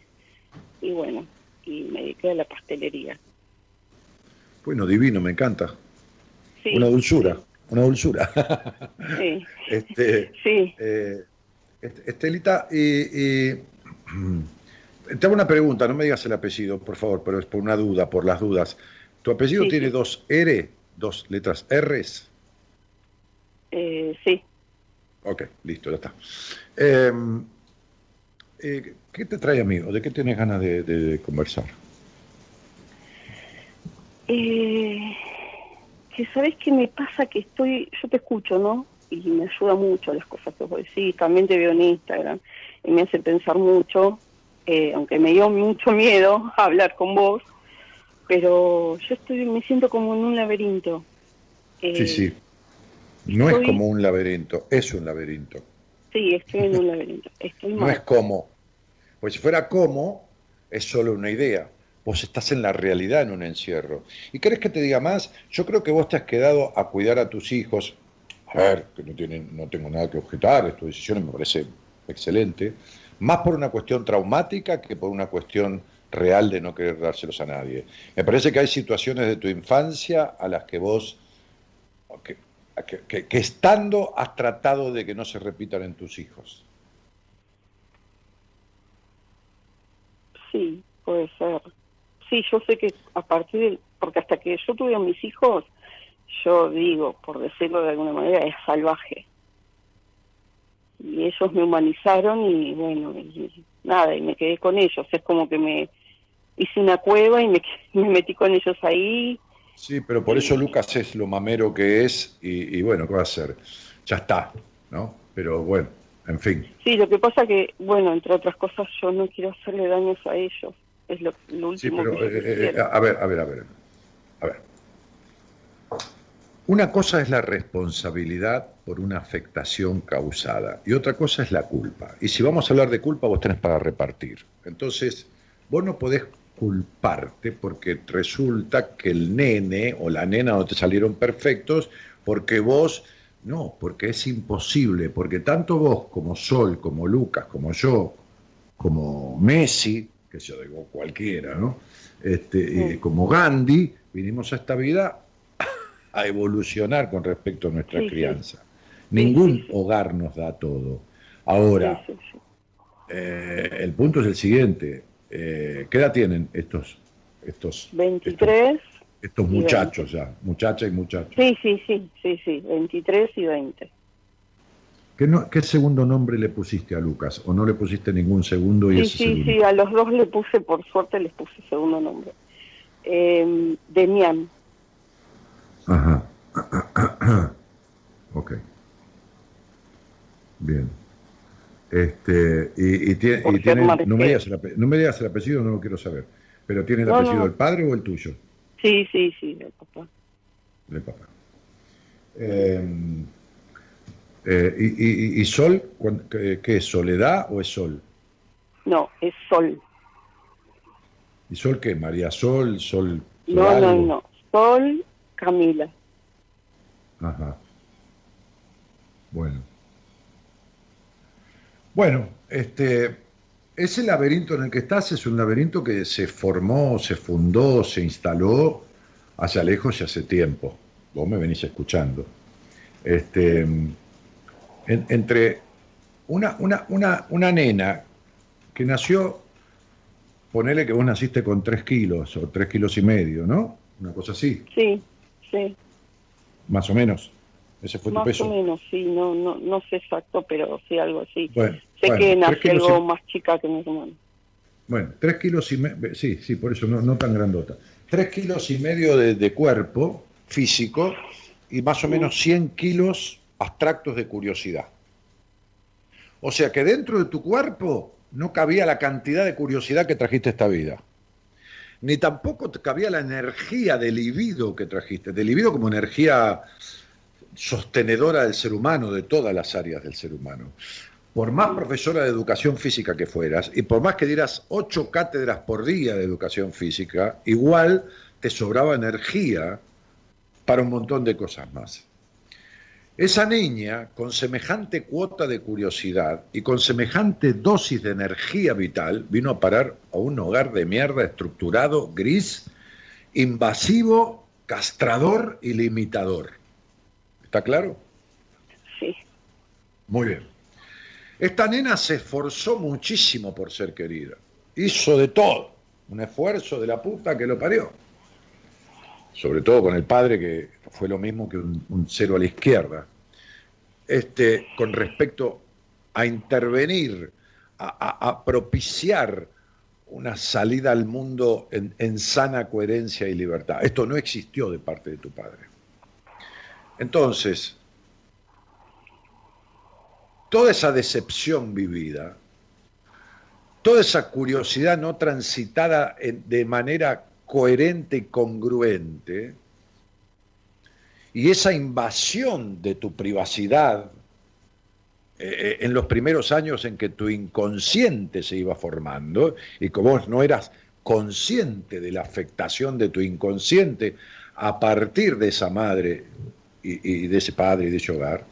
y bueno, y me dediqué a la pastelería. Bueno, divino, me encanta. Sí, Una dulzura, una dulzura. Sí, este, sí. eh, Est- Estelita, y, y, te hago una pregunta, no me digas el apellido, por favor, pero es por una duda, por las dudas. ¿Tu apellido Sí, tiene sí. dos R, dos letras R's? Eh, sí. Ok, listo, ya está. Eh, eh, ¿Qué te trae, amigo? ¿De qué tienes ganas de, de- de conversar? Eh, que sabes qué me pasa que estoy, yo te escucho, ¿no? Y me ayuda mucho las cosas que vos decís, también te veo en Instagram y me hace pensar mucho, eh, aunque me dio mucho miedo hablar con vos, pero yo estoy, me siento como en un laberinto. Eh, Sí, sí. No es como un laberinto, es un laberinto. Sí, estoy en un laberinto, estoy No es como. Pues si fuera como, es solo una idea. Vos estás en la realidad en un encierro. ¿Y querés que te diga más? Yo creo que vos te has quedado a cuidar a tus hijos. A ver, que no, tienen, no tengo nada que objetar, es tu decisión me parece excelente. Más por una cuestión traumática que por una cuestión real de no querer dárselos a nadie. Me parece que hay situaciones de tu infancia a las que vos, que, que- estando has tratado de que no se repitan en tus hijos. Sí, puede ser. Sí, yo sé que a partir del... Porque hasta que yo tuve a mis hijos, yo digo, por decirlo de alguna manera, es salvaje. Y ellos me humanizaron y bueno, nada, y me quedé con ellos. Es como que me hice una cueva y me, me metí con ellos ahí. Sí, pero por eso Lucas es lo mamero que es y, y bueno, ¿qué va a hacer? Ya está, ¿no? Pero bueno, en fin. Sí, lo que pasa que, bueno, entre otras cosas, yo no quiero hacerle daños a ellos. Es lo, lo Sí, último pero que yo eh, eh, quisiera. a ver, a ver, a ver. A ver. Una cosa es la responsabilidad por una afectación causada y otra cosa es la culpa. Y si vamos a hablar de culpa, vos tenés para repartir. Entonces, vos no podés culparte porque resulta que el nene o la nena no te salieron perfectos porque vos, no, porque es imposible, porque tanto vos como Sol, como Lucas, como yo, como Messi, que yo digo cualquiera, ¿no? Este, eh, como Gandhi, vinimos a esta vida a evolucionar con respecto a nuestra Sí, crianza. Ningún sí, hogar nos da todo. Ahora, eh, el punto es el siguiente. Eh, ¿Qué edad tienen estos, estos, 23. estos, estos muchachos ya? Muchachas y muchachos. Sí, sí, sí, sí, sí, 23 y 20. ¿Qué, no- qué segundo nombre le pusiste a Lucas? ¿O no le pusiste ningún segundo y Sí, ese sí, segundo? sí, a los dos le puse, por suerte les puse segundo nombre. Eh, Demian, Ajá. ok. Bien. Este, y, y tie- Por y tiene, no, Marqués. me digas el ape- no me digas el apellido, no lo quiero saber. Pero ¿tiene el No, apellido no. del padre o el tuyo? sí, sí, sí, el papá. Del papá. Eh, eh, y, y- y Sol, qué, es? ¿Soledad o es Sol? No, es Sol. ¿Y Sol qué? ¿María Sol? ¿Sol? Sol No, no, no. Sol Camila. Ajá. Bueno. Bueno, este, ese laberinto en el que estás es un laberinto que se formó, se fundó, se instaló hacia lejos y hace tiempo. Vos me venís escuchando. Este, en- entre una, una, una, una nena que nació, ponele que vos naciste con tres kilos o tres kilos y medio, ¿no? Una cosa así, Sí, sí, más o menos. Ese fue tu más peso. o menos, sí, no, no, no sé exacto, pero sí, algo así. Bueno, sé bueno, que nací algo y- más chica que mi hermano. Bueno, tres kilos y medio, sí, sí, por eso no, no tan grandota. Tres kilos y medio de, de cuerpo físico y más o menos 100 kilos abstractos de curiosidad. O sea que dentro de tu cuerpo no cabía la cantidad de curiosidad que trajiste esta vida. Ni tampoco cabía la energía de libido que trajiste, de libido como energía sostenedora del ser humano, de todas las áreas del ser humano. Por más profesora de educación física que fueras, y por más que dieras ocho cátedras por día de educación física, igual te sobraba energía para un montón de cosas más. Esa niña, con semejante cuota de curiosidad y con semejante dosis de energía vital, vino a parar a un hogar de mierda estructurado, gris, invasivo, castrador y limitador. ¿Está claro? Sí, Muy bien. Esta nena se esforzó muchísimo por ser querida. hizo de todo, un esfuerzo de la puta que lo parió. Sobre todo con el padre, que fue lo mismo que un, un cero a la izquierda. Este, con respecto a intervenir, a, a- a propiciar una salida al mundo en, en sana coherencia y libertad. Esto no existió de parte de tu padre. Entonces, toda esa decepción vivida, toda esa curiosidad no transitada de manera coherente y congruente, y esa invasión de tu privacidad eh, en los primeros años en que tu inconsciente se iba formando y que vos no eras consciente de la afectación de tu inconsciente a partir de esa madre y, y de ese padre y de ese hogar,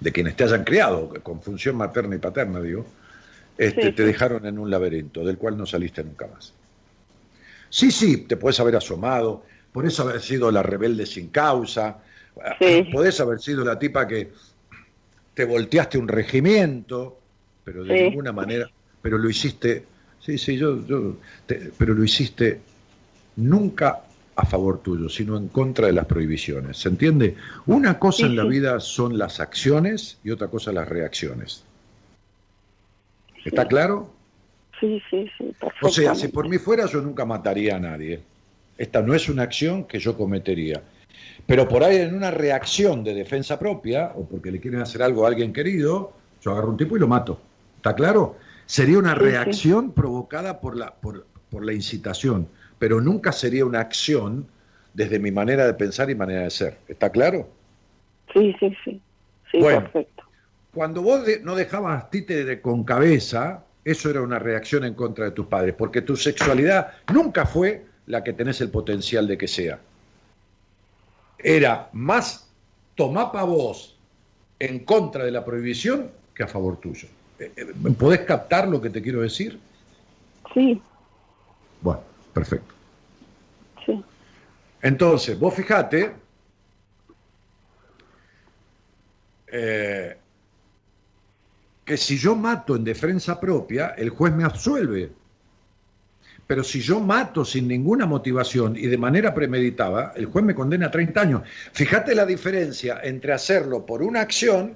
de quienes te hayan criado con función materna y paterna, digo, este, Sí, te dejaron en un laberinto del cual no saliste nunca más. Sí, sí, te puedes haber asomado, podés haber sido la rebelde sin causa, Sí. podés haber sido la tipa que te volteaste un regimiento, pero de ninguna manera, pero lo hiciste, sí, sí, yo, yo te- pero lo hiciste nunca a favor tuyo, sino en contra de las prohibiciones. ¿Se entiende? Una cosa Sí, en la sí. vida son las acciones y otra cosa las reacciones. ¿Está Sí. claro? Sí, sí, sí, O sea, si por mí fuera, yo nunca mataría a nadie. Esta no es una acción que yo cometería. Pero por ahí en una reacción de defensa propia, o porque le quieren hacer algo a alguien querido, yo agarro un tipo y lo mato. ¿Está claro? Sería una reacción provocada por la, por, por la incitación, pero nunca sería una acción desde mi manera de pensar y manera de ser. ¿Está claro? Sí, sí, sí. Sí, Bueno. perfecto. Cuando vos de- no dejabas títere con cabeza, eso era una reacción en contra de tus padres, porque tu sexualidad nunca fue la que tenés el potencial de que sea. Era más tomá pa' vos en contra de la prohibición que a favor tuyo. Eh, eh, ¿Podés captar lo que te quiero decir? Sí, Bueno, perfecto. sí. Entonces, vos fijate, eh, que si yo mato en defensa propia, el juez me absuelve. Pero si yo mato sin ninguna motivación y de manera premeditada, el juez me condena a 30 años. Fíjate la diferencia entre hacerlo por una acción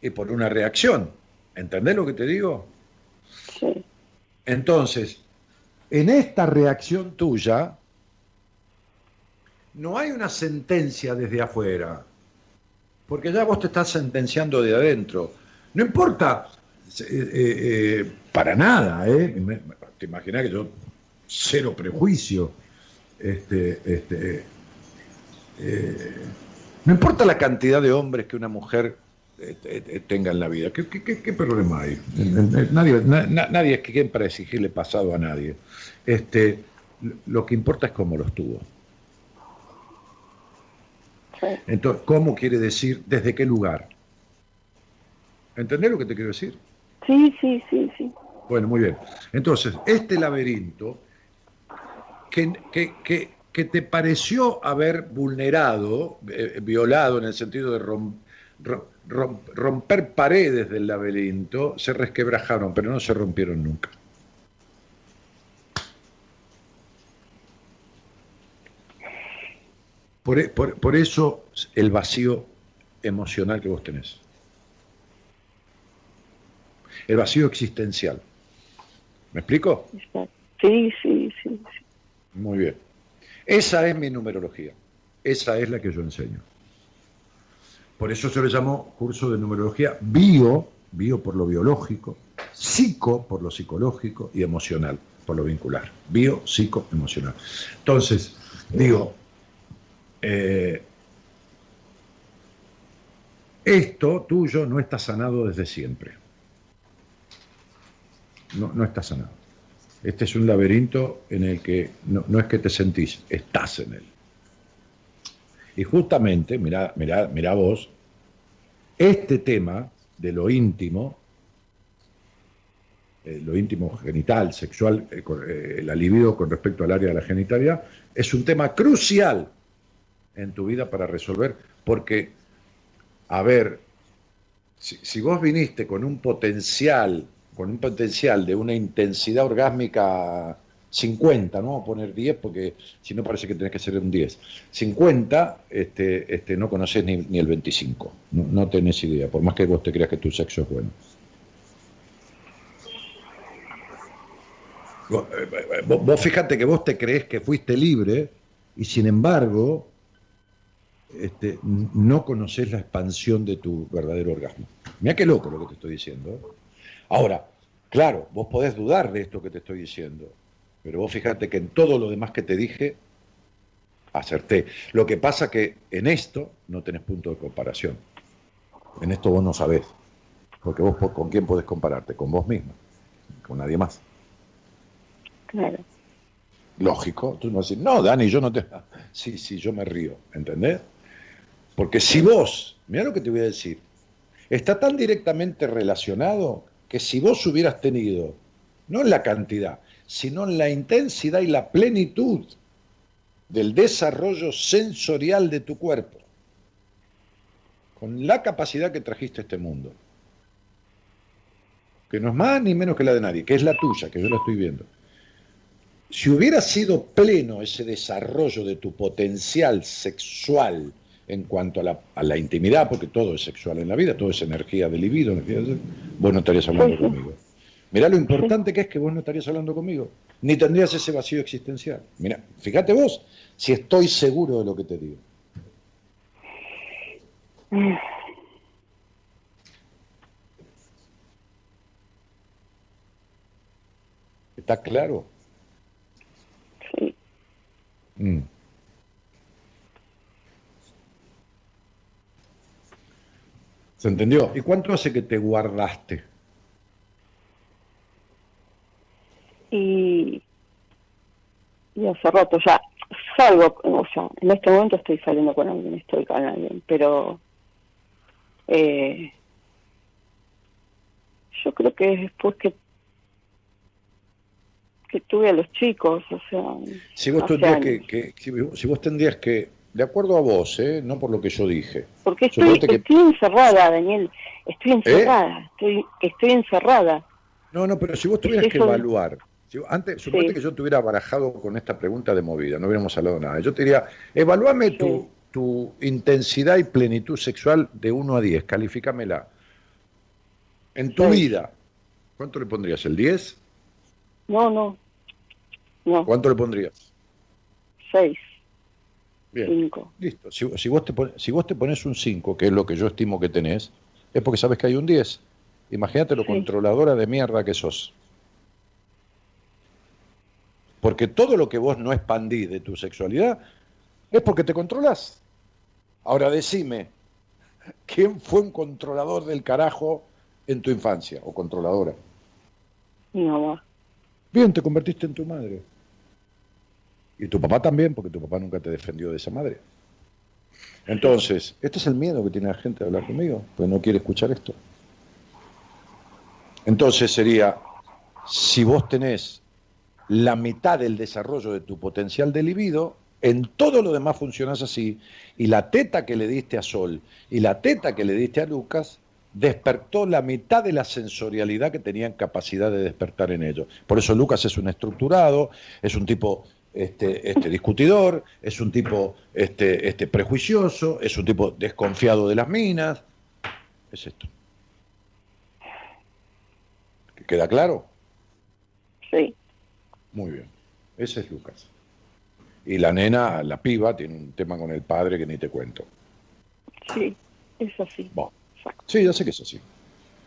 y por una reacción. ¿Entendés lo que te digo? Sí, Entonces, en esta reacción tuya, no hay una sentencia desde afuera, porque ya vos te estás sentenciando de adentro. No importa, eh, eh, eh, para nada, Te imaginas que yo, cero prejuicio, este, este, no importa la cantidad de hombres que una mujer tenga en la vida. ¿Qué, qué- qué- problema hay? Eh, Nadie, na- na- nadie es quien para exigirle pasado a nadie. Este, lo que importa es cómo los tuvo. Entonces, ¿cómo quiere decir desde qué lugar? ¿Entendés lo que te quiero decir? Sí, sí, sí, sí. Bueno, muy bien. Entonces, este laberinto que, que- que- que te pareció haber vulnerado, eh, violado en el sentido de rom- rom- rom- romper paredes del laberinto, se resquebrajaron, pero no se rompieron nunca. Por, e- por- por eso el vacío emocional que vos tenés. El vacío existencial. ¿Me explico? Sí, sí, sí, sí. Muy bien. Esa es mi numerología. Esa es la que yo enseño. Por eso se le llamó curso de numerología bio, bio por lo biológico, psico por lo psicológico y emocional por lo vincular. Bio, psico, emocional. Entonces, digo, eh, esto tuyo no está sanado desde siempre. No, no está sanado. Este es un laberinto en el que no, no es que te sentís, estás en él. Y justamente, mirá, mirá, mirá vos, este tema de lo íntimo, eh, lo íntimo genital, sexual, eh, con- eh, con respecto al área de la genitalia, es un tema crucial en tu vida para resolver, porque, a ver, si vos viniste con un potencial con un potencial de una intensidad orgásmica 50, no vamos a poner 10 porque si no parece que tenés que ser un 10. 50, este, este, no conoces ni, el 25, no, no tenés idea, por más que vos te creas que tu sexo es bueno. Vos, eh, vos- vos fíjate que vos te crees que fuiste libre y sin embargo este, no conoces la expansión de tu verdadero orgasmo. Mira qué loco lo que te estoy diciendo. ¿eh? Ahora, claro, vos podés dudar de esto que te estoy diciendo, pero vos fíjate que en todo lo demás que te dije, acerté. Lo que pasa que en esto no tenés punto de comparación. En esto vos no sabés. Porque vos con quién podés compararte, con vos misma, con nadie más. Claro. Lógico, tú no decís, no, Dani, yo no te... Sí, sí, yo me río, ¿entendés? Porque si vos, mira lo que te voy a decir, está tan directamente relacionado que si vos hubieras tenido, no en la cantidad, sino en la intensidad y la plenitud del desarrollo sensorial de tu cuerpo, con la capacidad que trajiste a este mundo, que no es más ni menos que la de nadie, que es la tuya, que yo la estoy viendo. Si hubiera sido pleno ese desarrollo de tu potencial sexual en cuanto a la, a la intimidad, porque todo es sexual en la vida, todo es energía de libido, energía de- vos no estarías hablando conmigo. Mirá lo importante que es que vos no estarías hablando conmigo, ni tendrías ese vacío existencial. Mira, fíjate vos si estoy seguro de lo que te digo. ¿Está claro? Sí. Mm. ¿Se entendió? ¿Y cuánto hace que te guardaste? Y, y hace rato ya salgo, o sea, en este momento estoy saliendo con alguien, estoy con alguien, pero eh, yo creo que después que que tuve a los chicos, o sea, Si vos tendrías que, que- si, vos tendrías que, de acuerdo a vos, ¿eh? no por lo que yo dije, porque estoy, suponete que- estoy encerrada, Daniel, estoy encerrada, estoy, estoy encerrada. No, no, pero si vos tuvieras Es que evaluar, si, antes, suponete Sí. que yo te hubiera barajado con esta pregunta de movida, no hubiéramos hablado nada. Yo te diría, evalúame tu, Sí. tu intensidad y plenitud sexual de 1 a 10, califícamela. En tu Sí. vida, ¿cuánto le pondrías? ¿El 10? No, no, no, ¿Cuánto le pondrías? seis, Bien, cinco. listo. Si, si vos te, pon- si vos te pones un 5, que es lo que yo estimo que tenés, es porque sabes que hay un 10. Imagínate lo Sí. controladora de mierda que sos. Porque todo lo que vos no expandís de tu sexualidad es porque te controlás. Ahora decime, ¿quién fue un controlador del carajo en tu infancia o controladora? Mi mamá. Bien, te convertiste en tu madre. Y tu papá también, porque tu papá nunca te defendió de esa madre. Entonces, este es el miedo que tiene la gente de hablar conmigo, pues no quiere escuchar esto. Entonces sería, si vos tenés la mitad del desarrollo de tu potencial de libido, en todo lo demás funcionás así, y la teta que le diste a Sol y la teta que le diste a Lucas despertó la mitad de la sensorialidad que tenían capacidad de despertar en ellos. Por eso Lucas es un estructurado, es un tipo este, este discutidor, es un tipo este, este prejuicioso, es un tipo desconfiado de las minas. Es esto. ¿Queda claro? Sí, Muy bien. Ese es Lucas. Y la nena, la piba, tiene un tema con el padre que ni te cuento. sí, es así. Bueno, sí, ya sé que es así.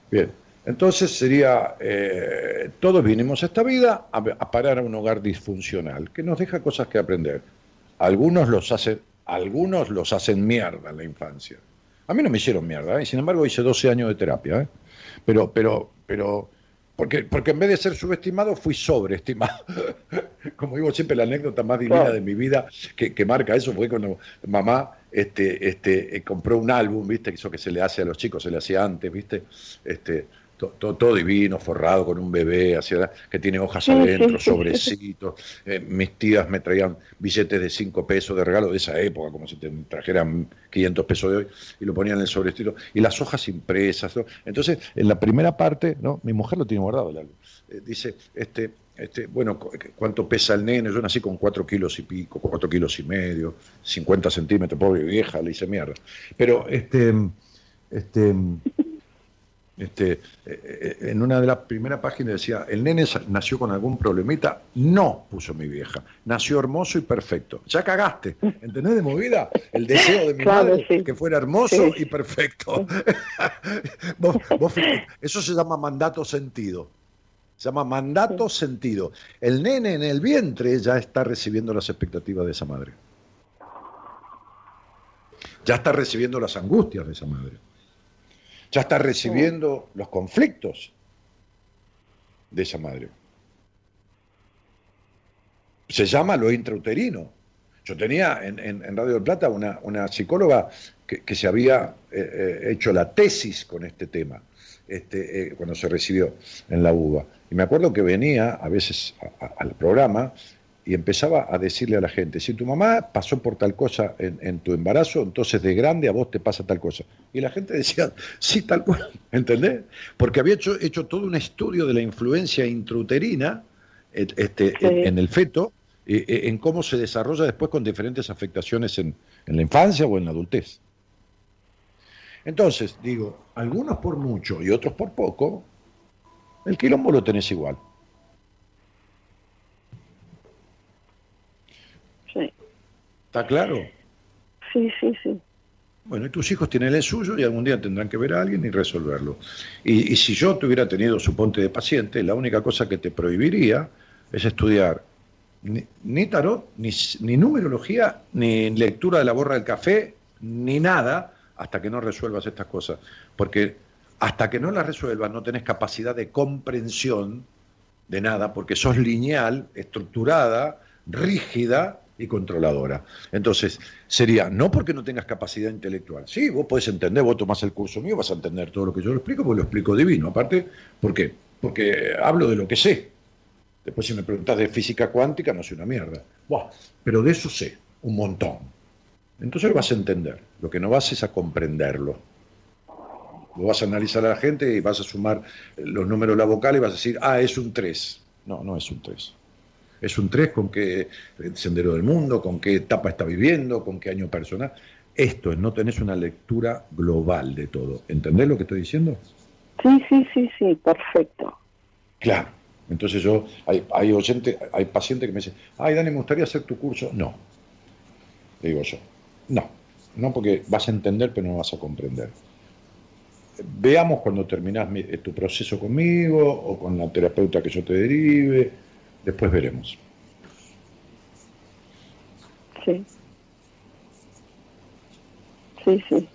Bien. Entonces sería, eh, todos vinimos a esta vida a, a parar a un hogar disfuncional, que nos deja cosas que aprender. Algunos los hacen, algunos los hacen mierda en la infancia. A mí no me hicieron mierda, ¿eh? sin embargo hice 12 años de terapia. ¿eh? Pero, pero, pero, porque, porque en vez de ser subestimado, fui sobreestimado. Como digo siempre, la anécdota más divina Claro. de mi vida que, que marca eso fue cuando mamá este, este, eh, compró un álbum, ¿viste? Eso que se le hace a los chicos, se le hacía antes, ¿viste? Este, to- to- todo, divino, forrado con un bebé, hacia, que tiene hojas adentro, sobrecitos. Eh, mis tías me traían billetes de 5 pesos de regalo de esa época, como si te trajeran 500 pesos de hoy, y lo ponían en el sobrecito, y las hojas impresas. ¿no? Entonces, en la primera parte, ¿no? mi mujer lo tiene guardado el álbum, eh, dice, este, este, bueno, cu- ¿cuánto pesa el nene? Yo nací con 4 kilos y pico, 4 kilos y medio, 50 centímetros, pobre vieja, le hice mierda. Pero, este, este, este, eh, eh, en una de las primeras páginas decía, ¿el nene nació con algún problemita? No, puso mi vieja. Nació hermoso y perfecto. Ya cagaste, ¿entendés de movida? El deseo de mi Claro, madre sí. que fuera hermoso Sí. y perfecto. Vos- vos fijate, eso se llama mandato sentido. Se llama mandato sentido. El nene en el vientre ya está recibiendo las expectativas de esa madre. Ya está recibiendo las angustias de esa madre. Ya está recibiendo los conflictos de esa madre. Se llama lo intrauterino. Yo tenía en, en- en Radio del Plata una, una psicóloga que, que se había eh, eh, hecho la tesis con este tema este, eh, cuando se recibió en la UBA. Y me acuerdo que venía a veces a- a- al programa y empezaba a decirle a la gente, si tu mamá pasó por tal cosa en, en tu embarazo, entonces de grande a vos te pasa tal cosa. Y la gente decía, sí, tal cual, ¿entendés? Porque había hecho, hecho todo un estudio de la influencia intrauterina et- este, Sí. en, en el feto, eh, eh, en cómo se desarrolla después con diferentes afectaciones en, en la infancia o en la adultez. Entonces, digo, algunos por mucho y otros por poco, el quilombo lo tenés igual. ¿Está claro? sí, sí, sí. Bueno, y tus hijos tienen el suyo y algún día tendrán que ver a alguien y resolverlo. Y, y si yo te hubiera tenido su ponte de paciente, la única cosa que te prohibiría es estudiar ni, ni tarot, ni, ni numerología, ni lectura de la borra del café, ni nada, hasta que no resuelvas estas cosas. Porque hasta que no las resuelvas no tenés capacidad de comprensión de nada, porque sos lineal, estructurada, rígida y controladora. Entonces, sería, no porque no tengas capacidad intelectual. Sí, vos podés entender, vos tomás el curso mío, vas a entender todo lo que yo lo explico, porque lo explico divino. Aparte, ¿por qué? Porque hablo de lo que sé. Después, si me preguntas de física cuántica, no sé una mierda. Buah, pero de eso sé, un montón. Entonces lo vas a entender. Lo que no vas es a comprenderlo. Vos vas a analizar a la gente y vas a sumar los números de la vocal y vas a decir, ah, es un 3. No, no es un 3. Es un 3 con qué sendero del mundo, con qué etapa está viviendo, con qué año personal. Esto es, no tenés una lectura global de todo. ¿Entendés lo que estoy diciendo? Sí, sí, sí, sí, perfecto. Claro. Entonces yo, hay, hay oyente, hay pacientes que me dicen, ay Dani, me gustaría hacer tu curso. No. Le digo yo, no. No porque vas a entender, pero no vas a comprender. Veamos cuando terminás mi- tu proceso conmigo o con la terapeuta que yo te derive. Después veremos. Sí. Sí, sí.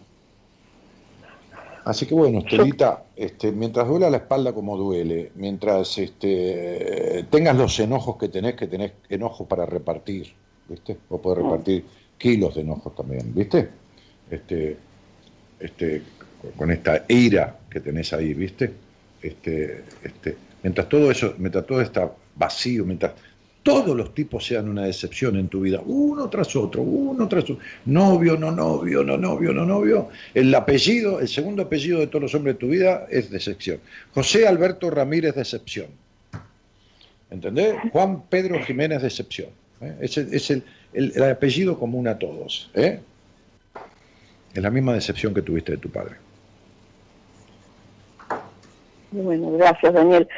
Así que bueno, Estelita, este, mientras duela la espalda como duele, mientras este, tengas los enojos que tenés, que tenés enojos para repartir, ¿viste? O podés repartir kilos de enojos también, ¿viste? Este, este, con esta ira que tenés ahí, ¿viste? Este, este, mientras todo eso, mientras todo está vacío, mientras todos los tipos sean una decepción en tu vida, uno tras otro, uno tras otro, novio, no novio, no novio, no novio, el apellido, el segundo apellido de todos los hombres de tu vida es decepción. José Alberto Ramírez Decepción. ¿Entendés? Juan Pedro Jiménez Decepción. ¿eh? Es, el, el apellido común a todos. ¿eh? Es la misma decepción que tuviste de tu padre. Bueno, gracias, Daniel.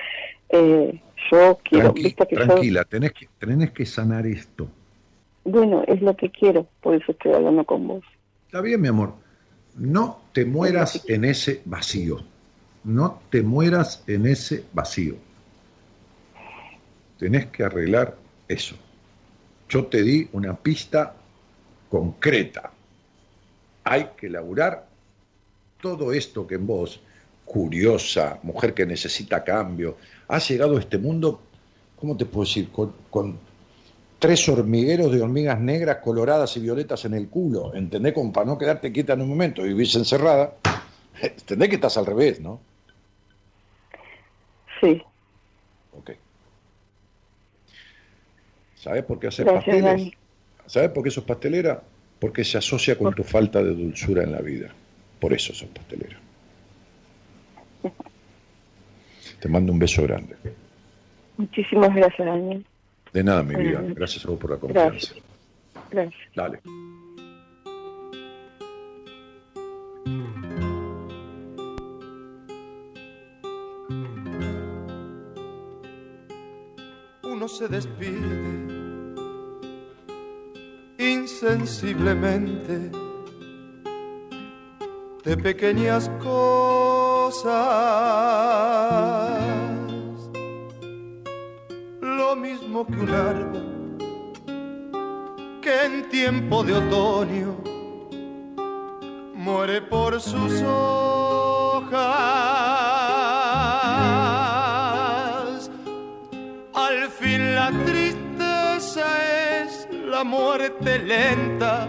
Eh, yo quiero, Tranqui- que yo- tranquila, tenés que, tenés que sanar esto. bueno, es lo que quiero, por eso estoy hablando con vos. Está bien, mi amor. No te mueras en ese vacío. No te mueras en ese vacío. Tenés que arreglar eso. Yo te di una pista concreta. Hay que laburar todo esto que en vos, curiosa, mujer que necesita cambio, has llegado a este mundo, ¿cómo te puedo decir? Con, con tres hormigueros de hormigas negras, coloradas y violetas en el culo, ¿entendés? Como para no quedarte quieta en un momento y vivís encerrada. ¿Entendés que estás al revés, no? Sí, Ok. ¿Sabes por qué haces pasteles? Dani. ¿Sabes por qué sos pastelera? Porque se asocia con tu falta de dulzura en la vida. Por eso sos pastelera. Te mando un beso grande. muchísimas gracias, Daniel. De nada, mi vida. Gracias a vos por la confianza. Gracias. Gracias. Dale. uno se despide insensiblemente de pequeñas cosas. Lo mismo que un árbol que en tiempo de otoño muere por sus hojas. Al fin la tristeza es la muerte lenta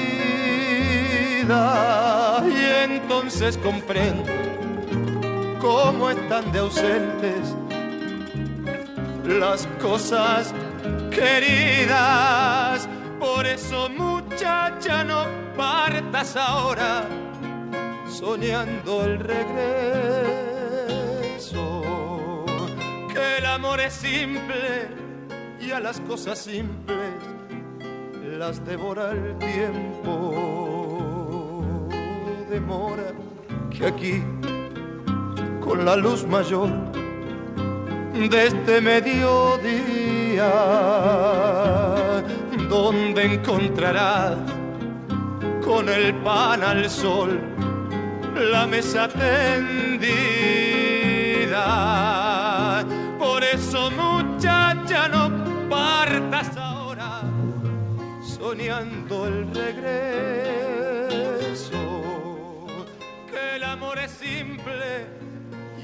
y entonces comprende cómo están de ausentes las cosas queridas. Por eso muchacha no partas ahora soñando el regreso. Que el amor es simple y a las cosas simples las devora el tiempo. Demora que aquí, con la luz mayor de este mediodía, donde encontrarás con el pan al sol la mesa tendida. Por eso, muchacha, no partas ahora soñando el regreso.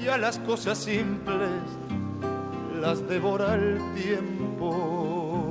Y a las cosas simples las devora el tiempo.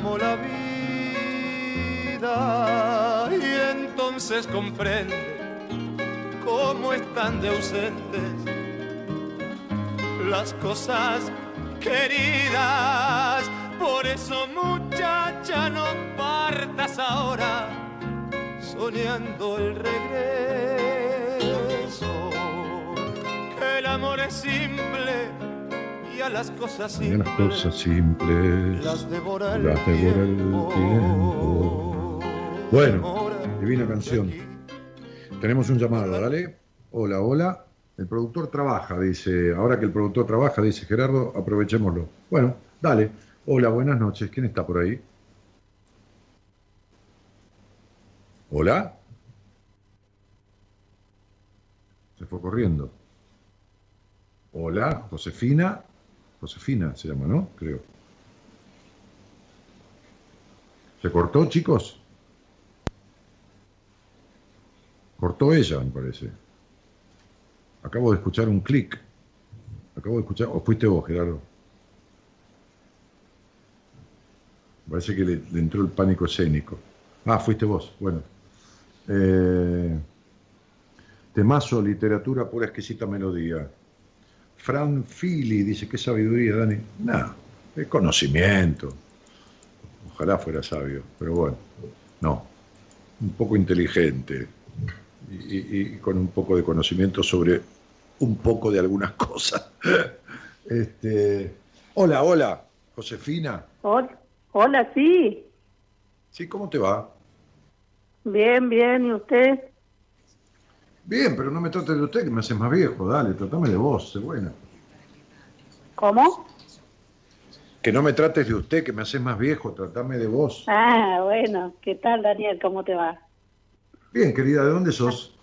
Amó la vida y entonces comprende cómo están de ausentes las cosas queridas. Por eso muchacha no partas ahora soñando el regreso. Que el amor es simple y a las cosas a las simples cosas simples las devora el las devora el tiempo. tiempo. Bueno, divina canción. Tenemos un llamado, dale. Hola, hola. El productor trabaja, dice. Ahora que el productor trabaja, dice Gerardo, aprovechémoslo. Bueno, dale. Hola, buenas noches. ¿Quién está por ahí? Hola. Se fue corriendo. Hola, Josefina. Josefina se llama, ¿no? Creo. ¿Se cortó, chicos? Cortó ella, me parece. Acabo de escuchar un clic. Acabo de escuchar. ¿O fuiste vos, Gerardo? Parece que le, entró el pánico escénico. Ah, fuiste vos. Bueno. Eh, temazo, literatura, pura exquisita melodía. Fran Fili dice, qué sabiduría, Dani. No, es conocimiento. Ojalá fuera sabio, pero bueno, no. Un poco inteligente y, y- y con un poco de conocimiento sobre un poco de algunas cosas. Este, Hola, hola, Josefina. Hola, hola, sí. Sí, ¿cómo te va? Bien, bien. ¿Y usted? Bien, pero no me trates de usted, que me haces más viejo. Dale, tratame de vos, sé buena. ¿Cómo? Que no me trates de usted, que me haces más viejo, tratame de vos. Ah, bueno. ¿Qué tal, Daniel? ¿Cómo te va? Bien, querida, ¿de dónde sos?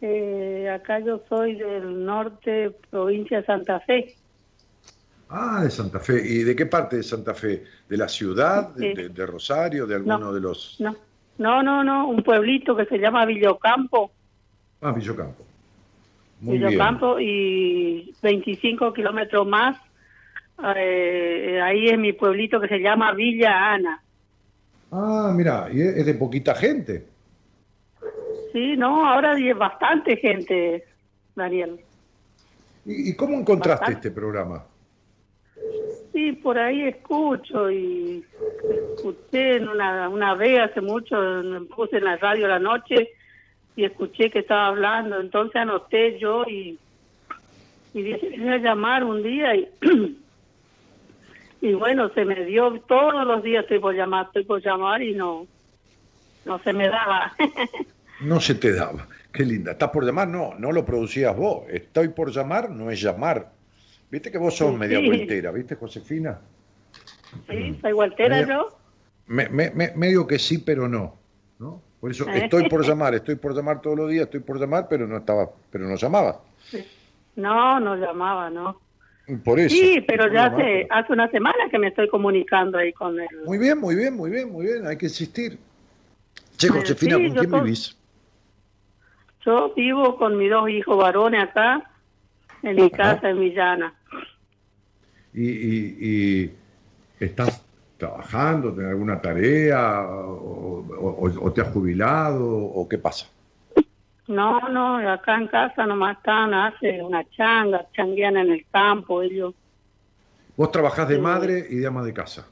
Eh, acá yo soy del norte, provincia de Santa Fe. Ah, de Santa Fe. ¿Y de qué parte de Santa Fe? ¿De la ciudad? ¿De, Sí. de- de Rosario? ¿De alguno No. de los...? No, no, no, no. Un pueblito que se llama Villocampo. Ah, Villocampo. Muy bien. Villocampo y 25 kilómetros más. eh, ahí es mi pueblito que se llama Villa Ana. Ah, mira, y es es de poquita gente. Sí, no, ahora hay bastante gente, Daniel. ¿Y, y cómo encontraste Bastante. este programa? Sí, por ahí escucho y escuché en una, una vez hace mucho, me puse en la radio la noche y escuché que estaba hablando, entonces anoté yo y, y dije, voy a llamar un día y, y bueno, se me dio, todos los días estoy por llamar, estoy por llamar y no, no se me daba. No se te daba. Qué linda. ¿Estás por llamar? No, no lo producías vos. Estoy por llamar, no es llamar. Viste que vos sos Sí. media vueltera, ¿viste, Josefina? ¿Sí? ¿Soy Medio- yo? Me- me- me- medio que sí, pero no. ¿no? Por eso estoy por llamar, estoy por llamar todos los días, estoy por llamar, pero no estaba, pero no llamaba. No, no llamaba, no. Por eso. Sí, pero ya hace, hace una semana que me estoy comunicando ahí con él. Muy bien, muy bien, muy bien, muy bien, hay que insistir. Che, Josefina, sí, ¿con quién to- vivís? Yo vivo con mis dos hijos varones acá, en mi casa en Villana. ¿Y, y- y estás trabajando, tenés alguna tarea, o, o- o te has jubilado, o qué pasa? No, no, acá en casa nomás están, hace una changa, changuean en el campo, ellos Vos trabajás de Sí. madre y de ama de casa.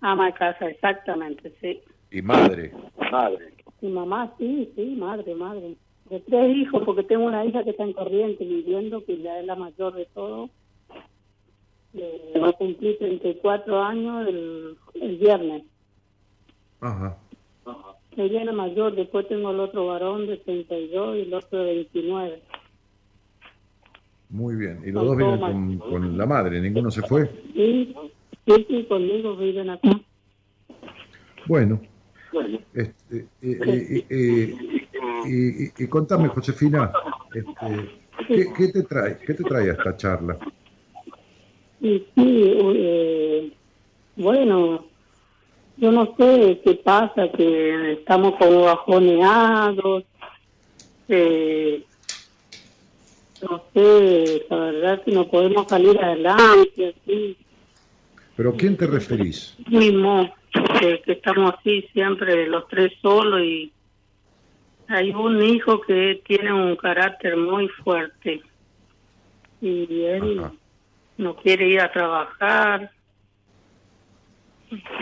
ama de casa, exactamente, sí. Y madre. Madre. Mi mamá, sí, sí, madre, madre. De tres hijos, porque tengo una hija que está en corriente viviendo, que ya es la mayor de todo. Eh, va a cumplir 34 años el, el viernes. Ajá. Ella es la mayor, después tengo el otro varón de 32 y el otro de 29. Muy bien. Y los dos vienen con, con la madre, ninguno se fue. Sí, sí, sí, conmigo viven acá. Bueno. Este, eh, eh, eh, y, y- y contame, Josefina, este, ¿qué, qué te trae? ¿Qué te trae a esta charla? Y sí, eh, bueno, yo no sé qué pasa, que estamos como bajoneados. Eh, no sé, la verdad que no podemos salir adelante, así ¿Pero a quién te referís? mismo, que, que estamos así siempre los tres solos y hay un hijo que tiene un carácter muy fuerte y él no quiere ir a trabajar,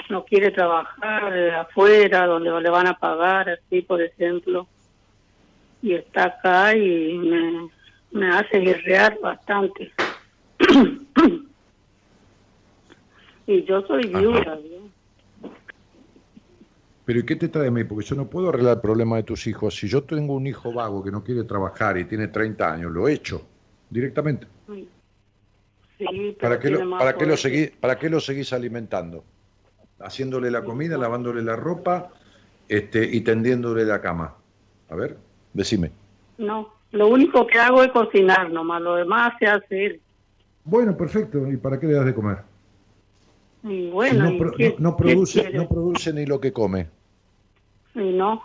no quiere trabajar afuera donde le van a pagar, así por ejemplo, y está acá y me, me hace guerrear bastante. y yo soy viuda. ¿Pero y qué te trae a mí? Porque yo no puedo arreglar el problema de tus hijos. Si yo tengo un hijo vago que no quiere trabajar y tiene 30 años, lo echo directamente. Sí, pero ¿Para qué lo, para qué lo, poder. seguí, ¿Para qué lo seguís alimentando? Haciéndole la comida, lavándole la ropa este, y tendiéndole la cama. A ver, decime. No, lo único que hago es cocinar nomás, lo demás se hace él. Bueno, perfecto. ¿Y para qué le das de comer? Y Si bueno, no, ¿y pro- qué- no- no qué produce, no produce ni lo que come. Y no.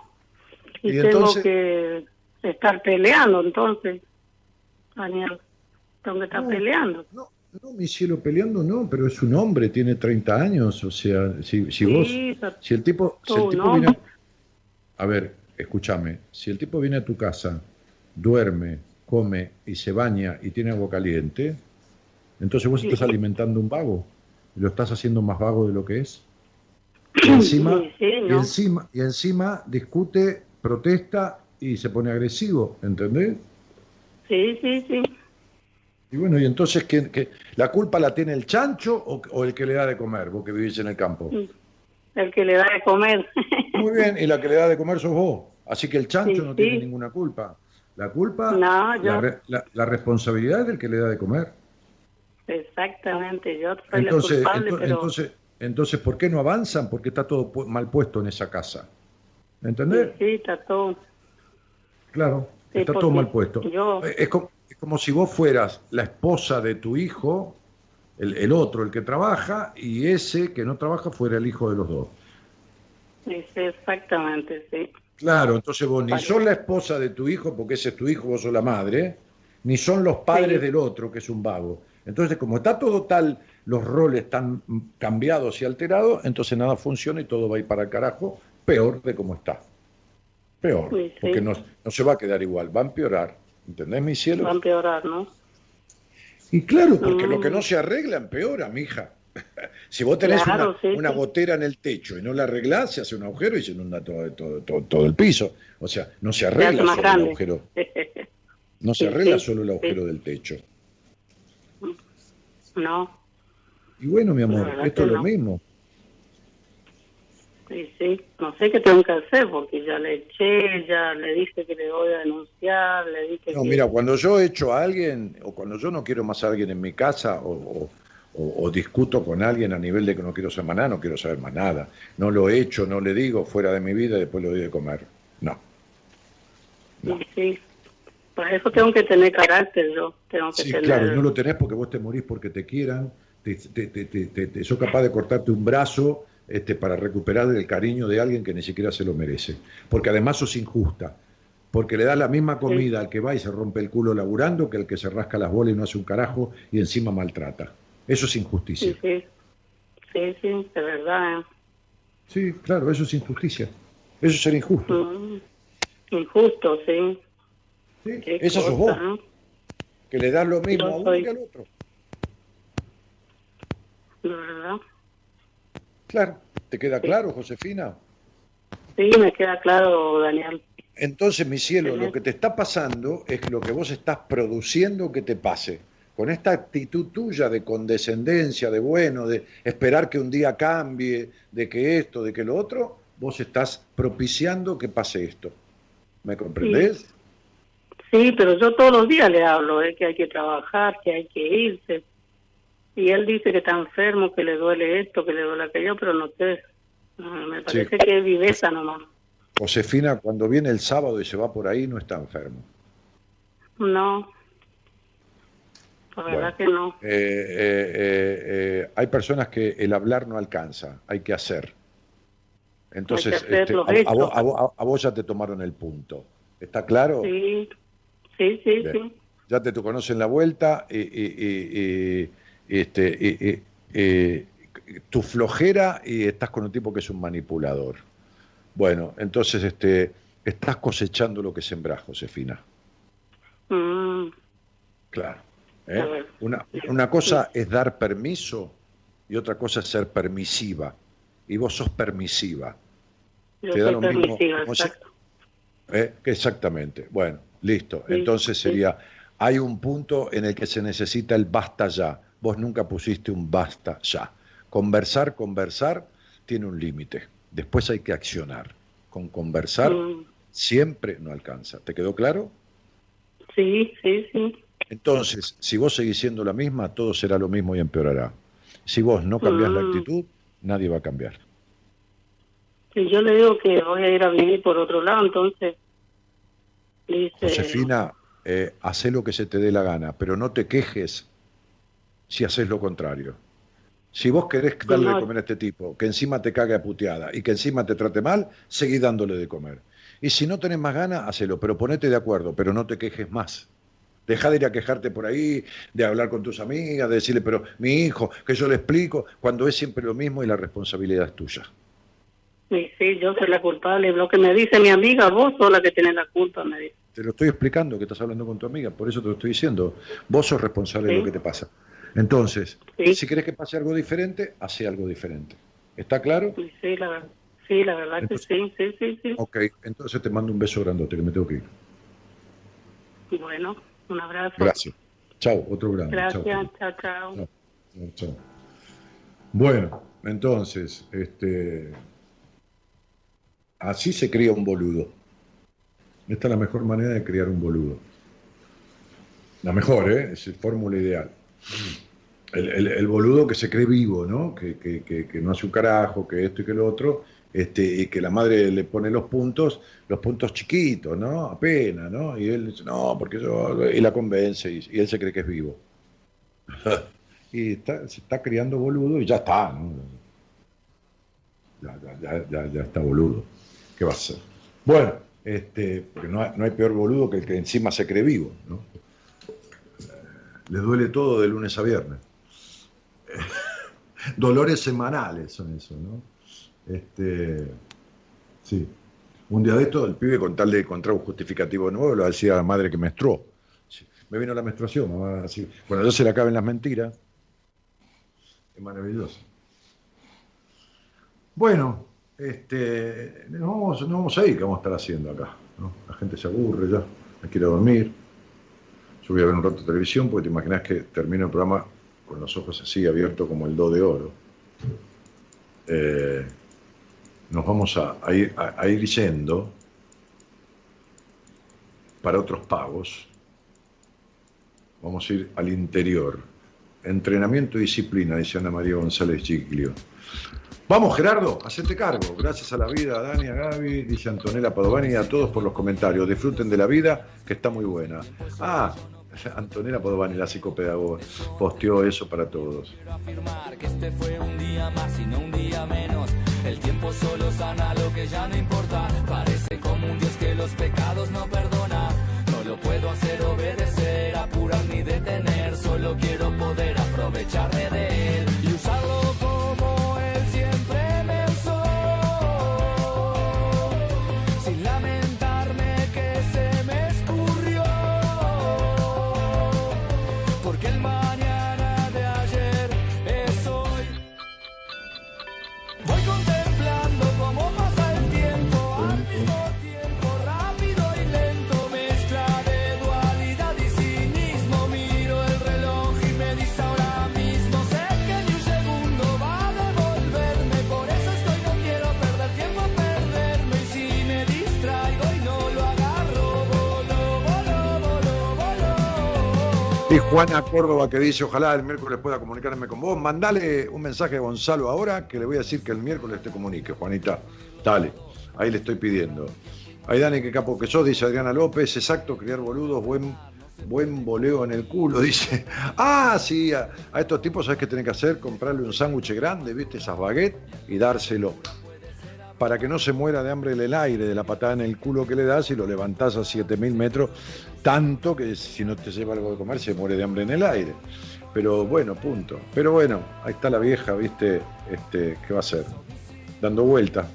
Y, Y tengo entonces- que estar peleando entonces, Daniel. Tengo que estar No, peleando. No, mi cielo peleando no, pero es un hombre, tiene 30 años. O sea, si, si vos. Sí, Si el tipo, si el tipo viene. A ver, escúchame. Si el tipo viene a tu casa, duerme, come y se baña y tiene agua caliente, entonces vos estás alimentando un vago. Y lo estás haciendo más vago de lo que es. Y encima, Sí, y ¿no? encima, y encima discute, protesta y se pone agresivo, ¿entendés? Sí, sí, sí. Y bueno, y entonces, ¿quién, qué- ¿la culpa la tiene el chancho o, o el que le da de comer, vos que vivís en el campo? El que le da de comer. Muy bien, y la que le da de comer sos vos. Así que el chancho Sí, no sí. tiene ninguna culpa. La culpa, No, la, yo- re- la- la responsabilidad es del que le da de comer. Exactamente, yo soy Entonces, la culpable, ento- pero entonces, entonces, ¿por qué no avanzan? Porque está todo mal puesto en esa casa. ¿Entendés? sí, sí, está todo. Claro, está todo mal puesto. yo- Es, como, como si vos fueras la esposa de tu hijo, el, el otro, el que trabaja, y ese que no trabaja fuera el hijo de los dos. Sí, exactamente, sí. Claro, entonces vos ni sos la esposa de tu hijo, porque ese es tu hijo, vos sos la madre, ni son los padres Sí. del otro, que es un vago. Entonces, como está todo tal, los roles están cambiados y alterados, entonces nada funciona y todo va a ir para el carajo, peor de como está. Peor, Sí, sí. porque no, no se va a quedar igual, va a empeorar. ¿Entendés, mi cielo? Va a empeorar, ¿no? Y claro, porque lo que Mm. no se arregla empeora, mija. si vos tenés Claro, una, sí, una sí. gotera en el techo y no la arreglás, se hace un agujero y se inunda todo, todo, todo, todo el piso. O sea, no se arregla solo el agujero. No se arregla sí, solo el agujero del techo. no, Y bueno, mi amor, esto es lo mismo. Sí, sí. No sé qué tengo que hacer porque ya le eché, ya le dije que le voy a denunciar, le dije No, que... mira, cuando yo echo a alguien, o cuando yo no quiero más a alguien en mi casa, o, o- o- o discuto con alguien a nivel de que no quiero saber nada, no quiero saber más nada. No lo echo, no le digo fuera de mi vida y después le doy de comer. No. Sí, sí. Para eso tengo que tener carácter yo. Tengo que Sí, tener... claro, no lo tenés porque vos te morís porque te quieran, te, te, te- te- te- sos capaz de cortarte un brazo este, para recuperar el cariño de alguien que ni siquiera se lo merece. Porque además sos injusta. Porque le das la misma comida al que va y se rompe el culo laburando que al que se rasca las bolas y no hace un carajo y encima maltrata. Eso es injusticia. Sí, sí. Sí, sí, de verdad. ¿eh? Sí, claro, eso es injusticia. Eso es ser injusto. Mm. Injusto, sí. Sí, Esa sos cosa, vos, ¿no? que le das lo mismo a uno soy- que al otro. De verdad. Claro, ¿te queda claro, Josefina? Sí, me queda claro, Daniel. Entonces, mi cielo, lo que te está pasando es lo que vos estás produciendo que te pase. Con esta actitud tuya de condescendencia, de bueno, de esperar que un día cambie, de que esto, de que lo otro, vos estás propiciando que pase esto. ¿Me comprendés? Sí, pero yo todos los días le hablo, ¿eh? que hay que trabajar, que hay que irse. Y él dice que está enfermo, que le duele esto, que le duele aquello, pero no sé. Mm, Me parece que es viveza nomás. Josefina, cuando viene el sábado y se va por ahí, no está enfermo. No. La verdad que no. Eh, eh, eh, eh, hay personas que el hablar no alcanza, hay que hacer. Entonces, Hay que hacer este, a, vos, a vos- a vos ya te tomaron el punto. ¿Está claro? Sí, sí, sí. Ya te, te conocen la vuelta y, y- y- y- este, y- y- y- tu flojera y estás con un tipo que es un manipulador. Bueno, entonces este, estás cosechando lo que sembrás, Josefina. Mm, Claro. ¿eh? Una, una cosa es dar permiso y otra cosa es ser permisiva. Y vos sos permisiva. yo Te da soy lo mismo, permisiva, exacto. ¿eh? Exactamente. Bueno, listo. Sí, Entonces sí. sería, hay un punto en el que se necesita el basta ya. Vos nunca pusiste un basta ya. Conversar, conversar, tiene un límite. Después hay que accionar. Con conversar Mm, siempre no alcanza. ¿Te quedó claro? sí, sí, sí. Entonces, si vos seguís siendo la misma, todo será lo mismo y empeorará. Si vos no cambiás la Mm. actitud, nadie va a cambiar. Si yo le digo que voy a ir a vivir por otro lado, entonces dice, Josefina, eh, hacé lo que se te dé la gana, pero no te quejes si haces lo contrario. Si vos querés darle de comer a este tipo, que encima te cague a puteada y que encima te trate mal, seguí dándole de comer. Y si no tenés más ganas, hacelo, pero ponete de acuerdo, pero no te quejes más. Deja de ir a quejarte por ahí, de hablar con tus amigas, de decirle, pero mi hijo, que yo le explico, cuando es siempre lo mismo y la responsabilidad es tuya. sí, sí, yo soy la culpable. Lo que me dice mi amiga, vos sos la que tenés la culpa, me dice. Te lo estoy explicando que estás hablando con tu amiga, por eso te lo estoy diciendo. Vos sos responsable de lo que te pasa. Entonces, Sí. si querés que pase algo diferente, hace algo diferente. ¿Está claro? Sí, la, sí, la verdad Entonces- que sí, sí, sí, sí. Ok, entonces te mando un beso grandote, que me tengo que ir. Bueno, un abrazo. Gracias. Chao, otro grande. Gracias, Chao. chao, chao. Chao, chao. Bueno, entonces, este, así se cría un boludo. Esta es la mejor manera de criar un boludo. La mejor, ¿eh? Es la fórmula ideal. El, boludo que se cree vivo, ¿no? Que, no hace un carajo, que esto y que lo otro, este, y que la madre le pone los puntos, los puntos chiquitos, ¿no? Apenas, ¿no? Y él dice, no, porque yo. Y la convence, y, él se cree que es vivo. y está- se está criando boludo y ya está, ¿no? Ya, ya está boludo. ¿Qué va a hacer? Bueno, este, porque no hay, no hay peor boludo que el que encima se cree vivo, ¿no? Le duele todo de lunes a viernes. Dolores semanales son eso, ¿no? Este, sí. Un día de esto, el pibe con tal de encontrar un justificativo nuevo, lo decía la madre que menstruó. Me vino la menstruación, mamá. Así. Cuando ya se le acaben las mentiras, es maravilloso. Bueno, este, nos, vamos, vamos a ir, ¿qué vamos a estar haciendo acá? ¿no? La gente se aburre ya, quiere dormir. Voy a ver un rato televisión porque te imaginas que termino el programa con los ojos así abiertos como el do de oro. Eh, nos vamos a, ir, a- yendo para otros pagos. Vamos a ir al interior. Entrenamiento y disciplina, dice Ana María González Giglio. Vamos, Gerardo, hacete cargo. Gracias a la vida, a Dani, a Gaby, dice Antonella Padovani y a todos por los comentarios. Disfruten de la vida, que está muy buena. Ah, Antonella Padovani, la psicopedagoga, posteó eso para todos. afirmar que este fue un día más y no un día menos. El tiempo solo sana lo que ya no importa. Parece como un Dios que los pecados no perdona. No lo puedo hacer obedecer, apurar ni detener. Solo quiero poder aprovecharme de él Juana Córdoba que dice, ojalá el miércoles pueda comunicarme con vos. Mandale un mensaje a Gonzalo ahora que le voy a decir que el miércoles te comunique, Juanita. Dale, ahí le estoy pidiendo. Ahí Dani, que capo que sos, dice Adriana López, exacto, criar boludos, buen, buen en el culo, dice. Ah, sí, a, a estos tipos sabes qué tienen que hacer, comprarle un sándwich grande, viste, esas baguettes, y dárselo. Para que no se muera de hambre en el aire, de la patada en el culo que le das y lo levantás a 7000 metros, tanto que si no te lleva algo de comer se muere de hambre en el aire. Pero bueno, punto. Pero bueno, ahí está la vieja, viste, este, ¿qué va a hacer? Dando vuelta.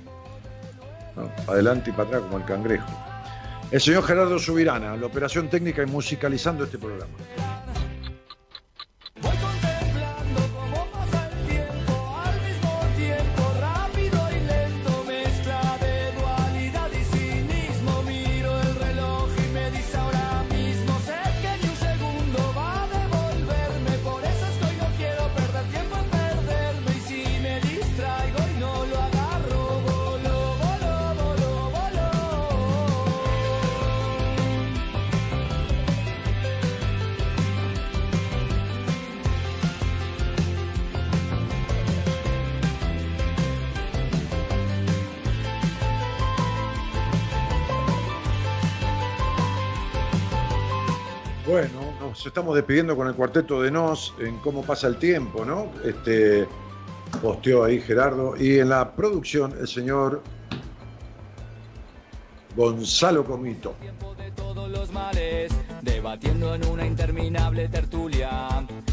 Adelante y para atrás como el cangrejo. El señor Gerardo Subirana, la operación técnica y musicalizando este programa. Estamos despidiendo con el cuarteto de Nos en cómo pasa el tiempo, ¿no? Este posteó ahí Gerardo y en la producción el señor Gonzalo Comito. todos los males, debatiendo en una interminable tertulia.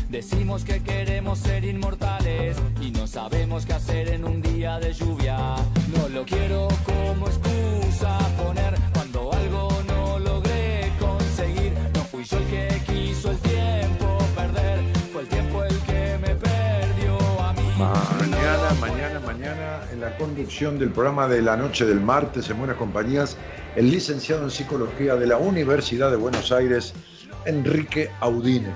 Decimos que queremos ser inmortales y no sabemos qué hacer en un día de lluvia. No lo quiero como excusa poner cuando algo no logré conseguir. No fui yo el que Mañana, mañana, en la conducción del programa de la noche del martes en Buenas Compañías, el licenciado en Psicología de la Universidad de Buenos Aires, Enrique Audine.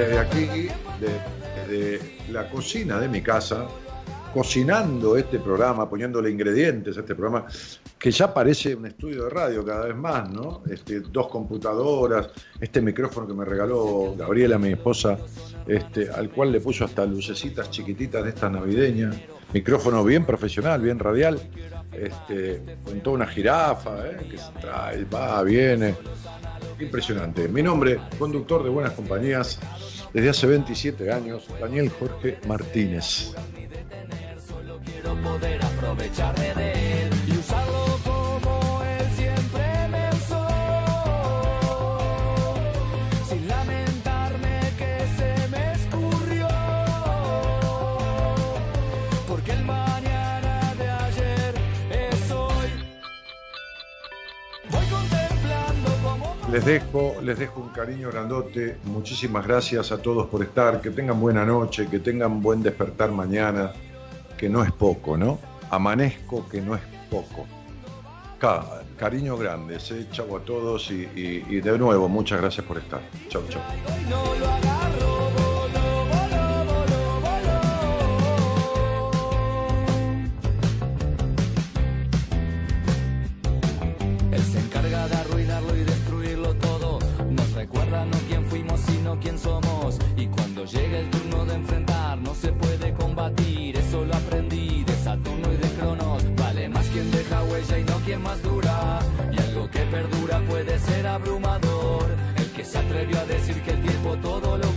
Desde aquí, de- desde la cocina de mi casa, cocinando este programa, poniéndole ingredientes a este programa, que ya parece un estudio de radio cada vez más, ¿no? Este, dos computadoras, este micrófono que me regaló Gabriela, mi esposa, este, al cual le puso hasta lucecitas chiquititas de estas navideñas, micrófono bien profesional, bien radial, este, con toda una jirafa, ¿eh? que se trae, va, viene. Impresionante. Mi nombre, conductor de Buenas Compañías, desde hace 27 años, Daniel Jorge Martínez. Les dejo, les dejo un cariño grandote. Muchísimas gracias a todos por estar. Que tengan buena noche, que tengan buen despertar mañana, que no es poco, ¿no? Amanezco, que no es poco. Ca- cariño grande, ¿eh? chau a todos y, y- y de nuevo, muchas gracias por estar. Chau, chau. Puede ser abrumador. El que se atrevió a decir que el tiempo todo lo